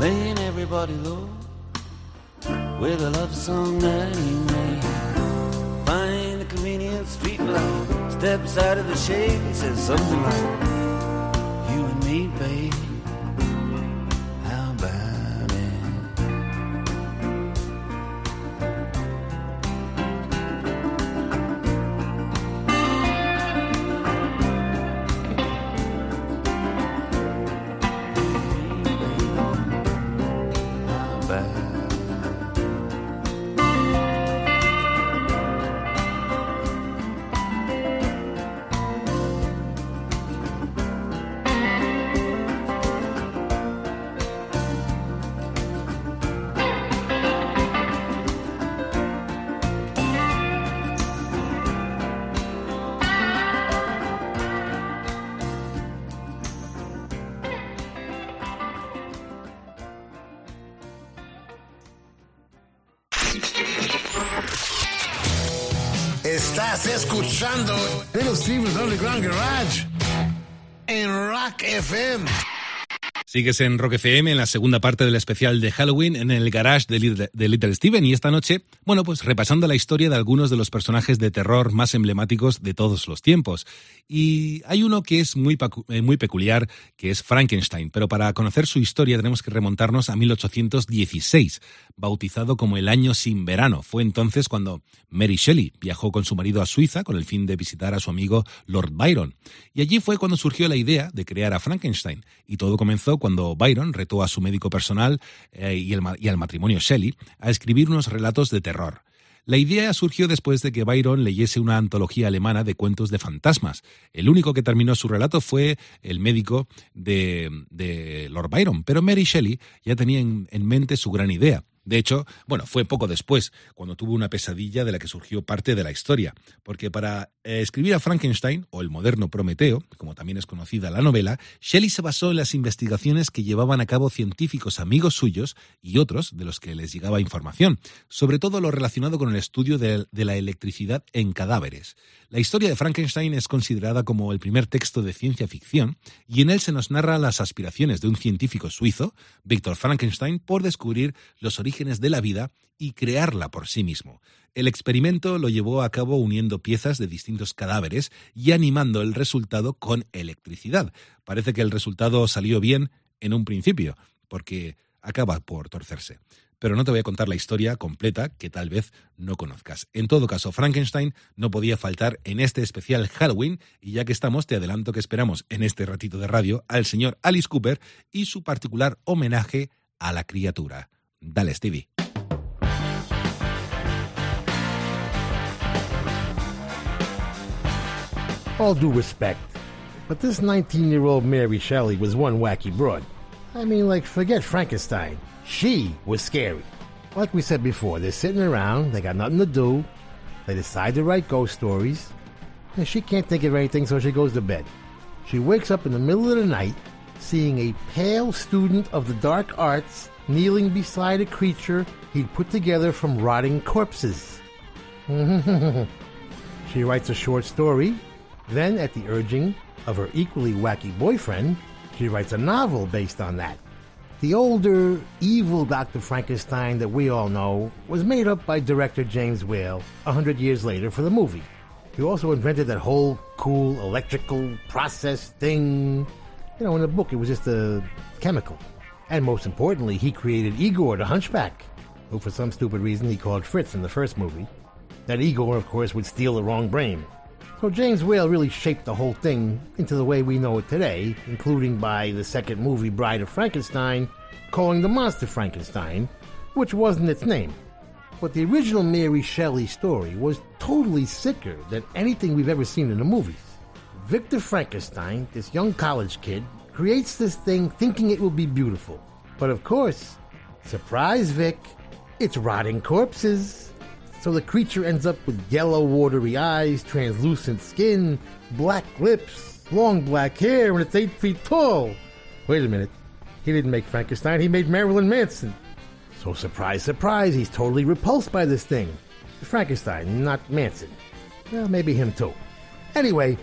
laying everybody low with a love song that he made. Find the convenient street light, steps out of the shade, he says something like, Sigues en Rock FM en la segunda parte del especial de Halloween en el garage de Little, Steven y esta noche, bueno, pues repasando la historia de algunos de los personajes de terror más emblemáticos de todos los tiempos. Y hay uno que es muy, eh, muy peculiar, que es Frankenstein, pero para conocer su historia tenemos que remontarnos a 1816, bautizado como el año sin verano. Fue entonces cuando Mary Shelley viajó con su marido a Suiza con el fin de visitar a su amigo Lord Byron. Y allí fue cuando surgió la idea de crear a Frankenstein. Y todo comenzó cuando Byron retó a su médico personal eh, y, al matrimonio Shelley a escribir unos relatos de terror. La idea surgió después de que Byron leyese una antología alemana de cuentos de fantasmas. El único que terminó su relato fue el médico de, de Lord Byron, pero Mary Shelley ya tenía en, en mente su gran idea. De hecho, bueno, fue poco después, cuando tuvo una pesadilla de la que surgió parte de la historia, porque para eh, escribir a Frankenstein, o el moderno Prometeo, como también es conocida la novela, Shelley se basó en las investigaciones que llevaban a cabo científicos amigos suyos y otros de los que les llegaba información, sobre todo lo relacionado con el estudio de, de la electricidad en cadáveres. La historia de Frankenstein es considerada como el primer texto de ciencia ficción y en él se nos narra las aspiraciones de un científico suizo, Víctor Frankenstein, por descubrir los orígenes de la vida y crearla por sí mismo. El experimento lo llevó a cabo uniendo piezas de distintos cadáveres y animando el resultado con electricidad. Parece que el resultado salió bien en un principio, porque acaba por torcerse pero no te voy a contar la historia completa que tal vez no conozcas. En todo caso, Frankenstein no podía faltar en este especial Halloween y ya que estamos, te adelanto que esperamos en este ratito de radio al señor Alice Cooper y su particular homenaje a la criatura. Dale, Stevie. All due respect, but this 19 year old Mary Shelley was one wacky broad. I mean, like, forget Frankenstein. She was scary. Like we said before, they're sitting around, they got nothing to do, they decide to write ghost stories, and she can't think of anything, so she goes to bed. She wakes up in the middle of the night, seeing a pale student of the dark arts kneeling beside a creature he'd put together from rotting corpses. <laughs> she writes a short story, then, at the urging of her equally wacky boyfriend, she writes a novel based on that. The older, evil Dr. Frankenstein that we all know was made up by director James Whale a hundred years later for the movie. He also invented that whole cool electrical process thing. You know, in the book, it was just a chemical. And most importantly, he created Igor the Hunchback, who for some stupid reason he called Fritz in the first movie. That Igor, of course, would steal the wrong brain. So James Whale really shaped the whole thing into the way we know it today, including by the second movie Bride of Frankenstein, calling the monster Frankenstein, which wasn't its name. But the original Mary Shelley story was totally sicker than anything we've ever seen in the movies. Victor Frankenstein, this young college kid, creates this thing thinking it will be beautiful. But of course, surprise Vic, it's rotting corpses. So the creature ends up with yellow, watery eyes, translucent skin, black lips, long black hair, and it's eight feet tall. Wait a minute. He didn't make Frankenstein, he made Marilyn Manson. So, surprise, surprise, he's totally repulsed by this thing. Frankenstein, not Manson. Well, maybe him too. Anyway,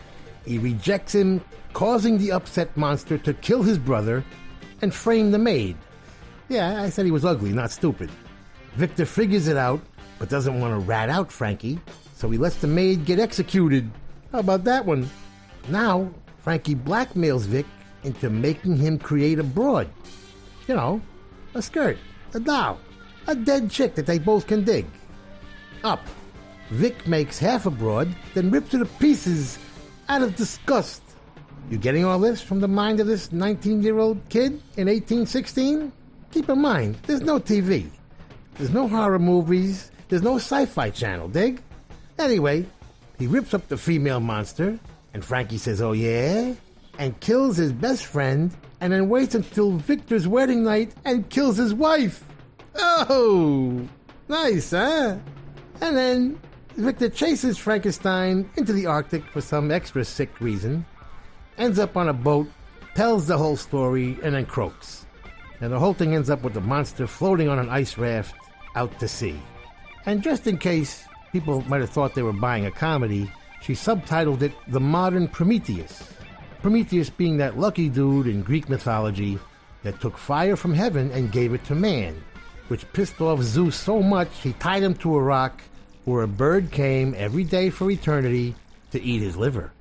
he rejects him, causing the upset monster to kill his brother and frame the maid. Yeah, I said he was ugly, not stupid. Victor figures it out, but doesn't want to rat out Frankie, so he lets the maid get executed. How about that one? Now, Frankie blackmails Vic into making him create a broad. You know, a skirt, a doll, a dead chick that they both can dig. Up. Vic makes half a broad, then rips her to pieces out of disgust. You getting all this from the mind of this 19 year old kid in 1816? Keep in mind, there's no TV. There's no horror movies. There's no sci fi channel, dig? Anyway, he rips up the female monster, and Frankie says, Oh yeah? And kills his best friend, and then waits until Victor's wedding night and kills his wife. Oh! Nice, huh? And then Victor chases Frankenstein into the Arctic for some extra sick reason, ends up on a boat, tells the whole story, and then croaks. And the whole thing ends up with the monster floating on an ice raft out to sea. And just in case people might have thought they were buying a comedy, she subtitled it The Modern Prometheus. Prometheus being that lucky dude in Greek mythology that took fire from heaven and gave it to man, which pissed off Zeus so much he tied him to a rock where a bird came every day for eternity to eat his liver.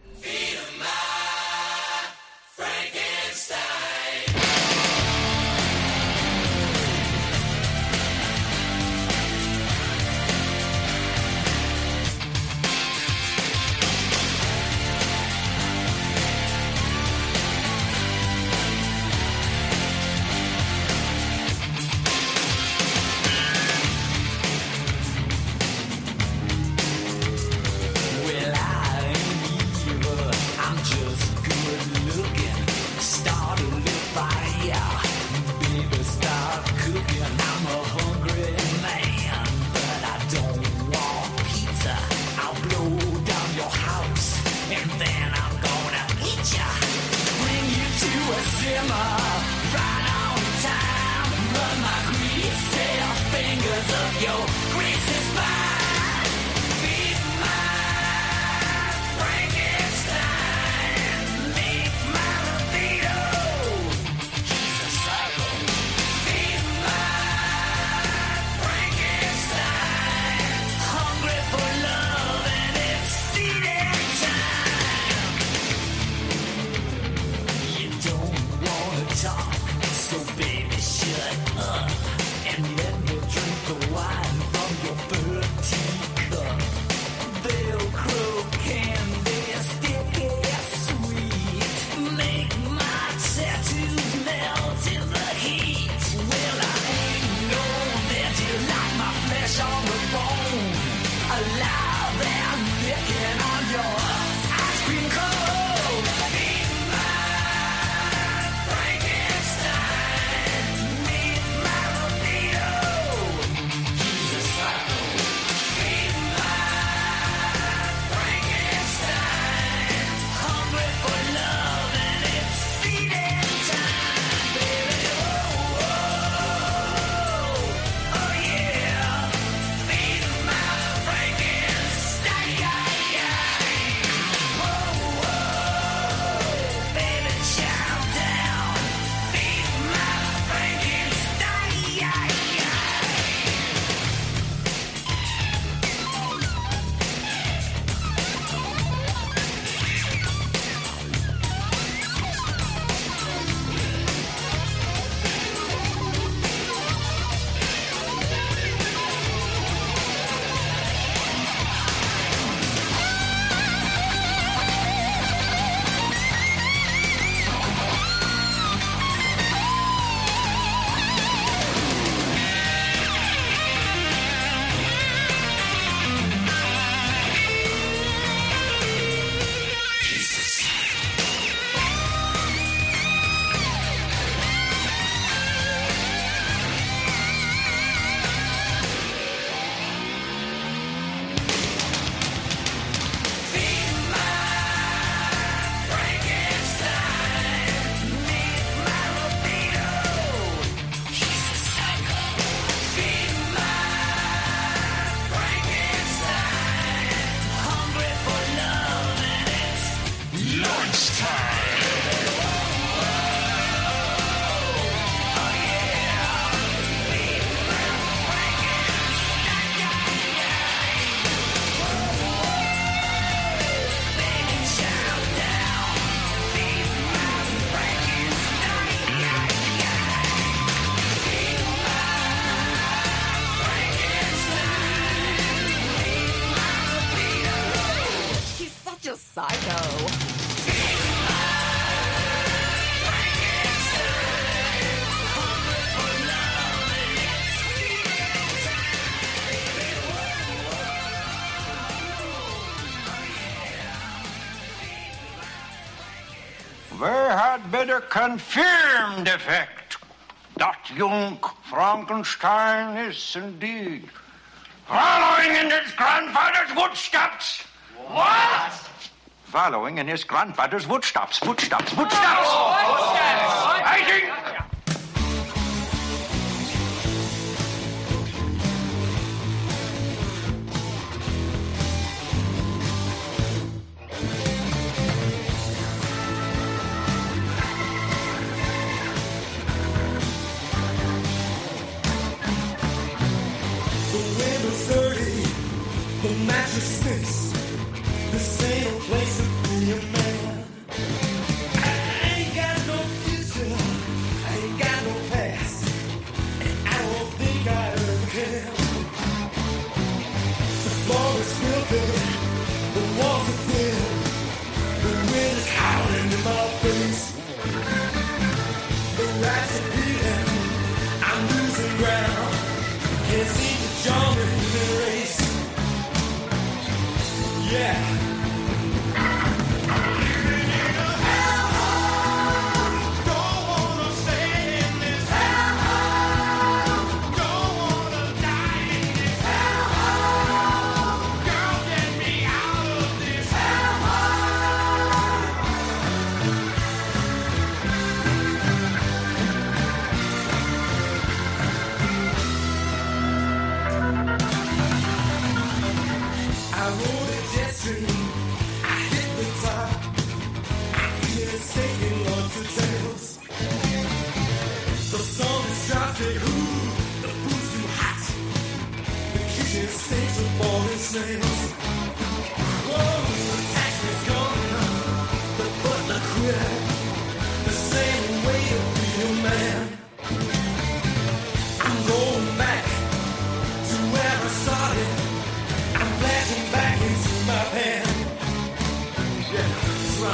Had effect that young Frankenstein is indeed following in his grandfather's footsteps. What? Following in his grandfather's footsteps, footsteps, footsteps. Oh, I think.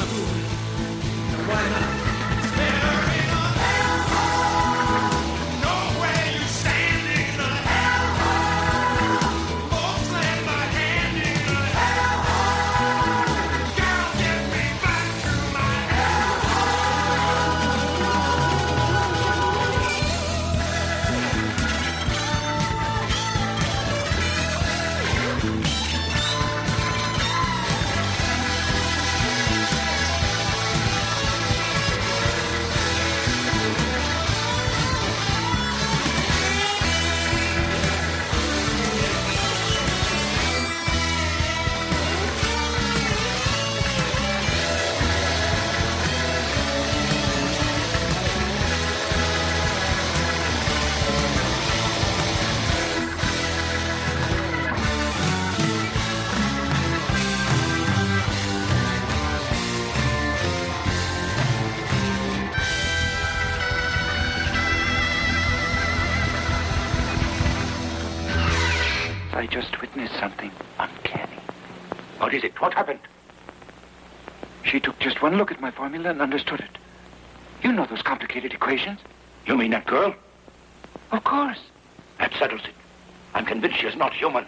Why not? one look at my formula and understood it. You know those complicated equations. You mean that girl? Of course. That settles it. I'm convinced she is not human.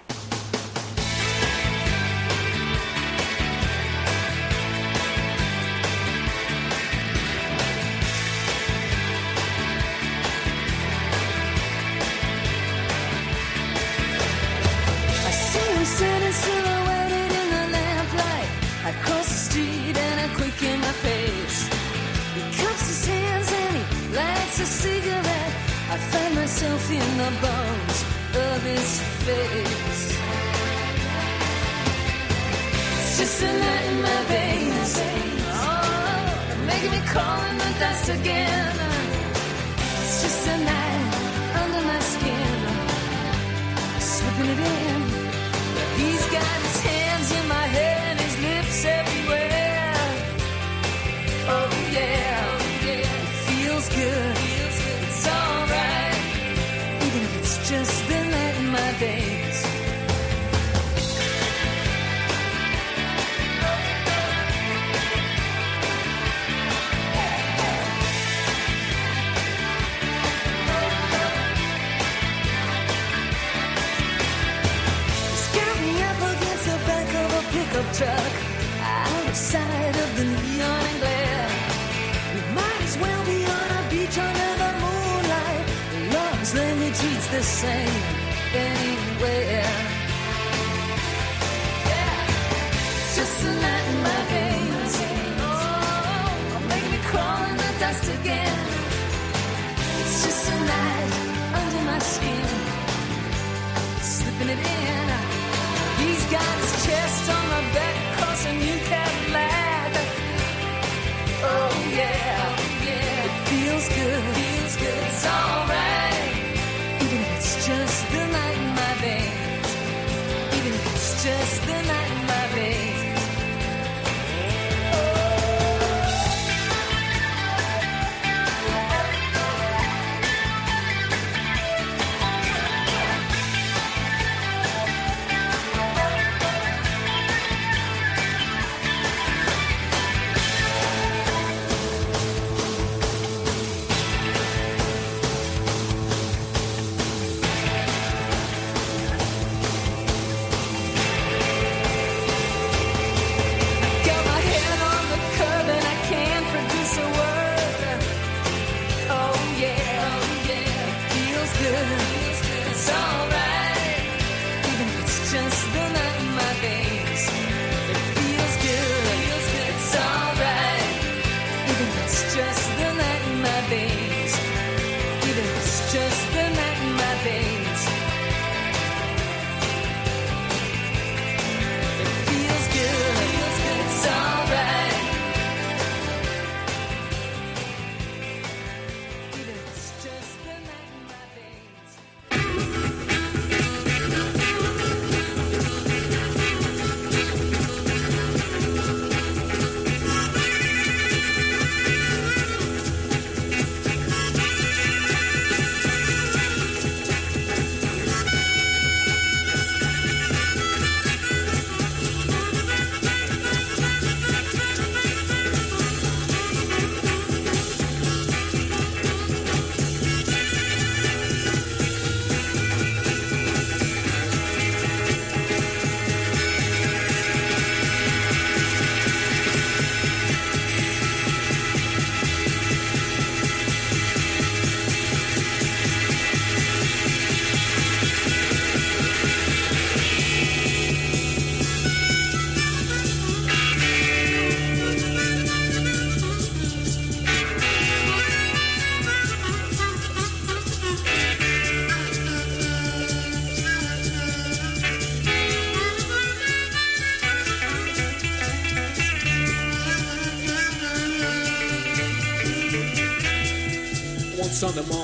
on the moon.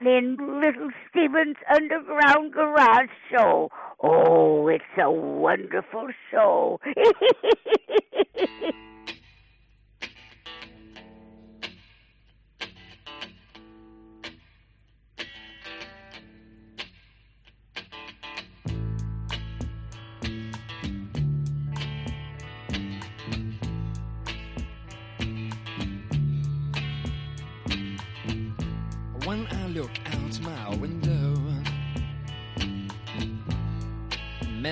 In Little Steven's Underground Garage Show. Oh, it's a wonderful show. <laughs>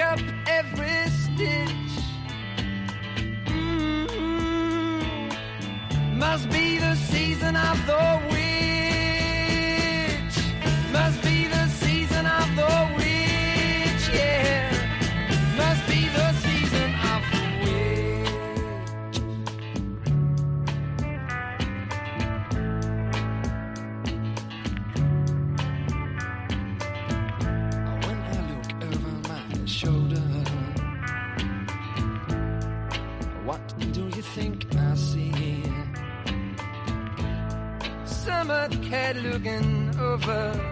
up every stitch. Mm -hmm. Must be the season of the But.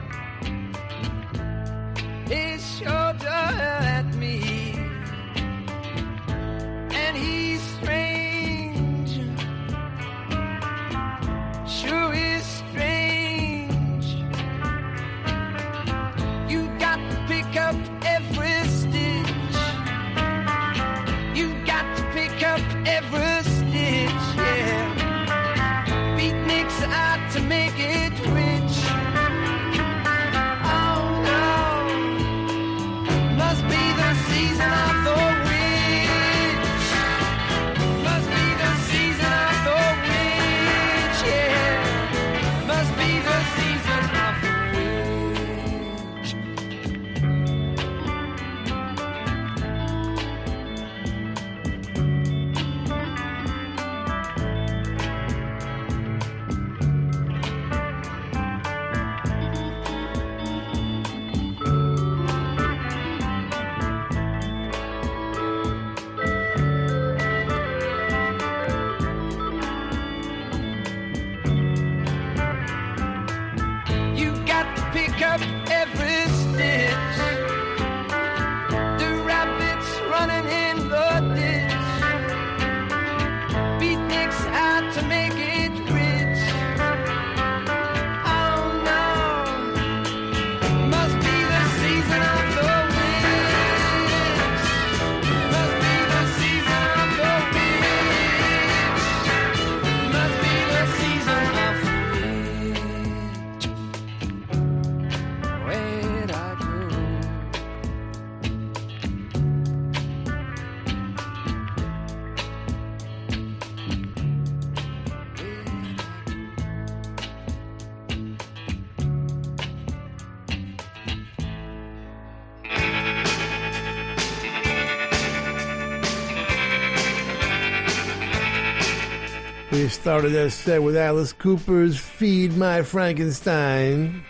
Started that set with Alice Cooper's Feed My Frankenstein.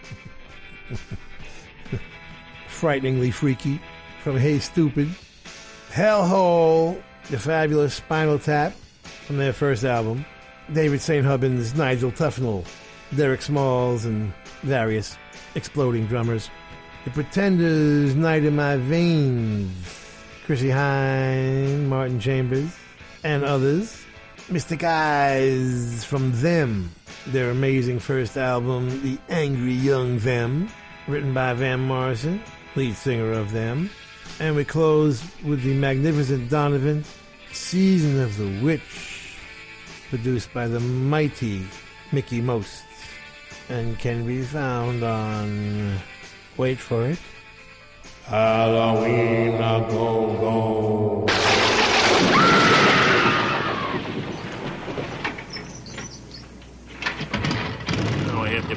<laughs> Frighteningly freaky from Hey Stoopid. Hellhole, the fabulous Spinal Tap from their first album. David St. Hubbins, Nigel Tufnel, Derek Smalls, and various exploding drummers. The Pretenders, Night in My Veins, Chrissie Hynde, Martin Chambers, and others. Mystic Eyes from Them, their amazing first album, The Angry Young Them, written by Van Morrison, lead singer of Them. And we close with the magnificent Donovan, Season of the Witch, produced by the mighty Mickie Most, and can be found on, wait for it, Halloween a go go. Now I have to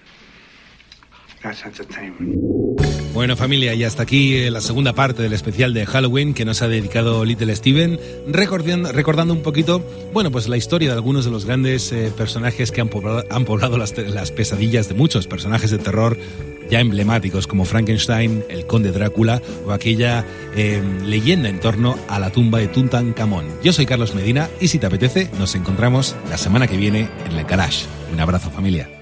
Bueno familia, y hasta aquí eh, la segunda parte del especial de Halloween que nos ha dedicado Little Steven, recordando, recordando un poquito, bueno, pues la historia de algunos de los grandes eh, personajes que han poblado, han poblado las, las pesadillas de muchos personajes de terror ya emblemáticos como Frankenstein, el conde Drácula o aquella eh, leyenda en torno a la tumba de Tutankamón. Yo soy Carlos Medina y si te apetece nos encontramos la semana que viene en el garage. Un abrazo familia.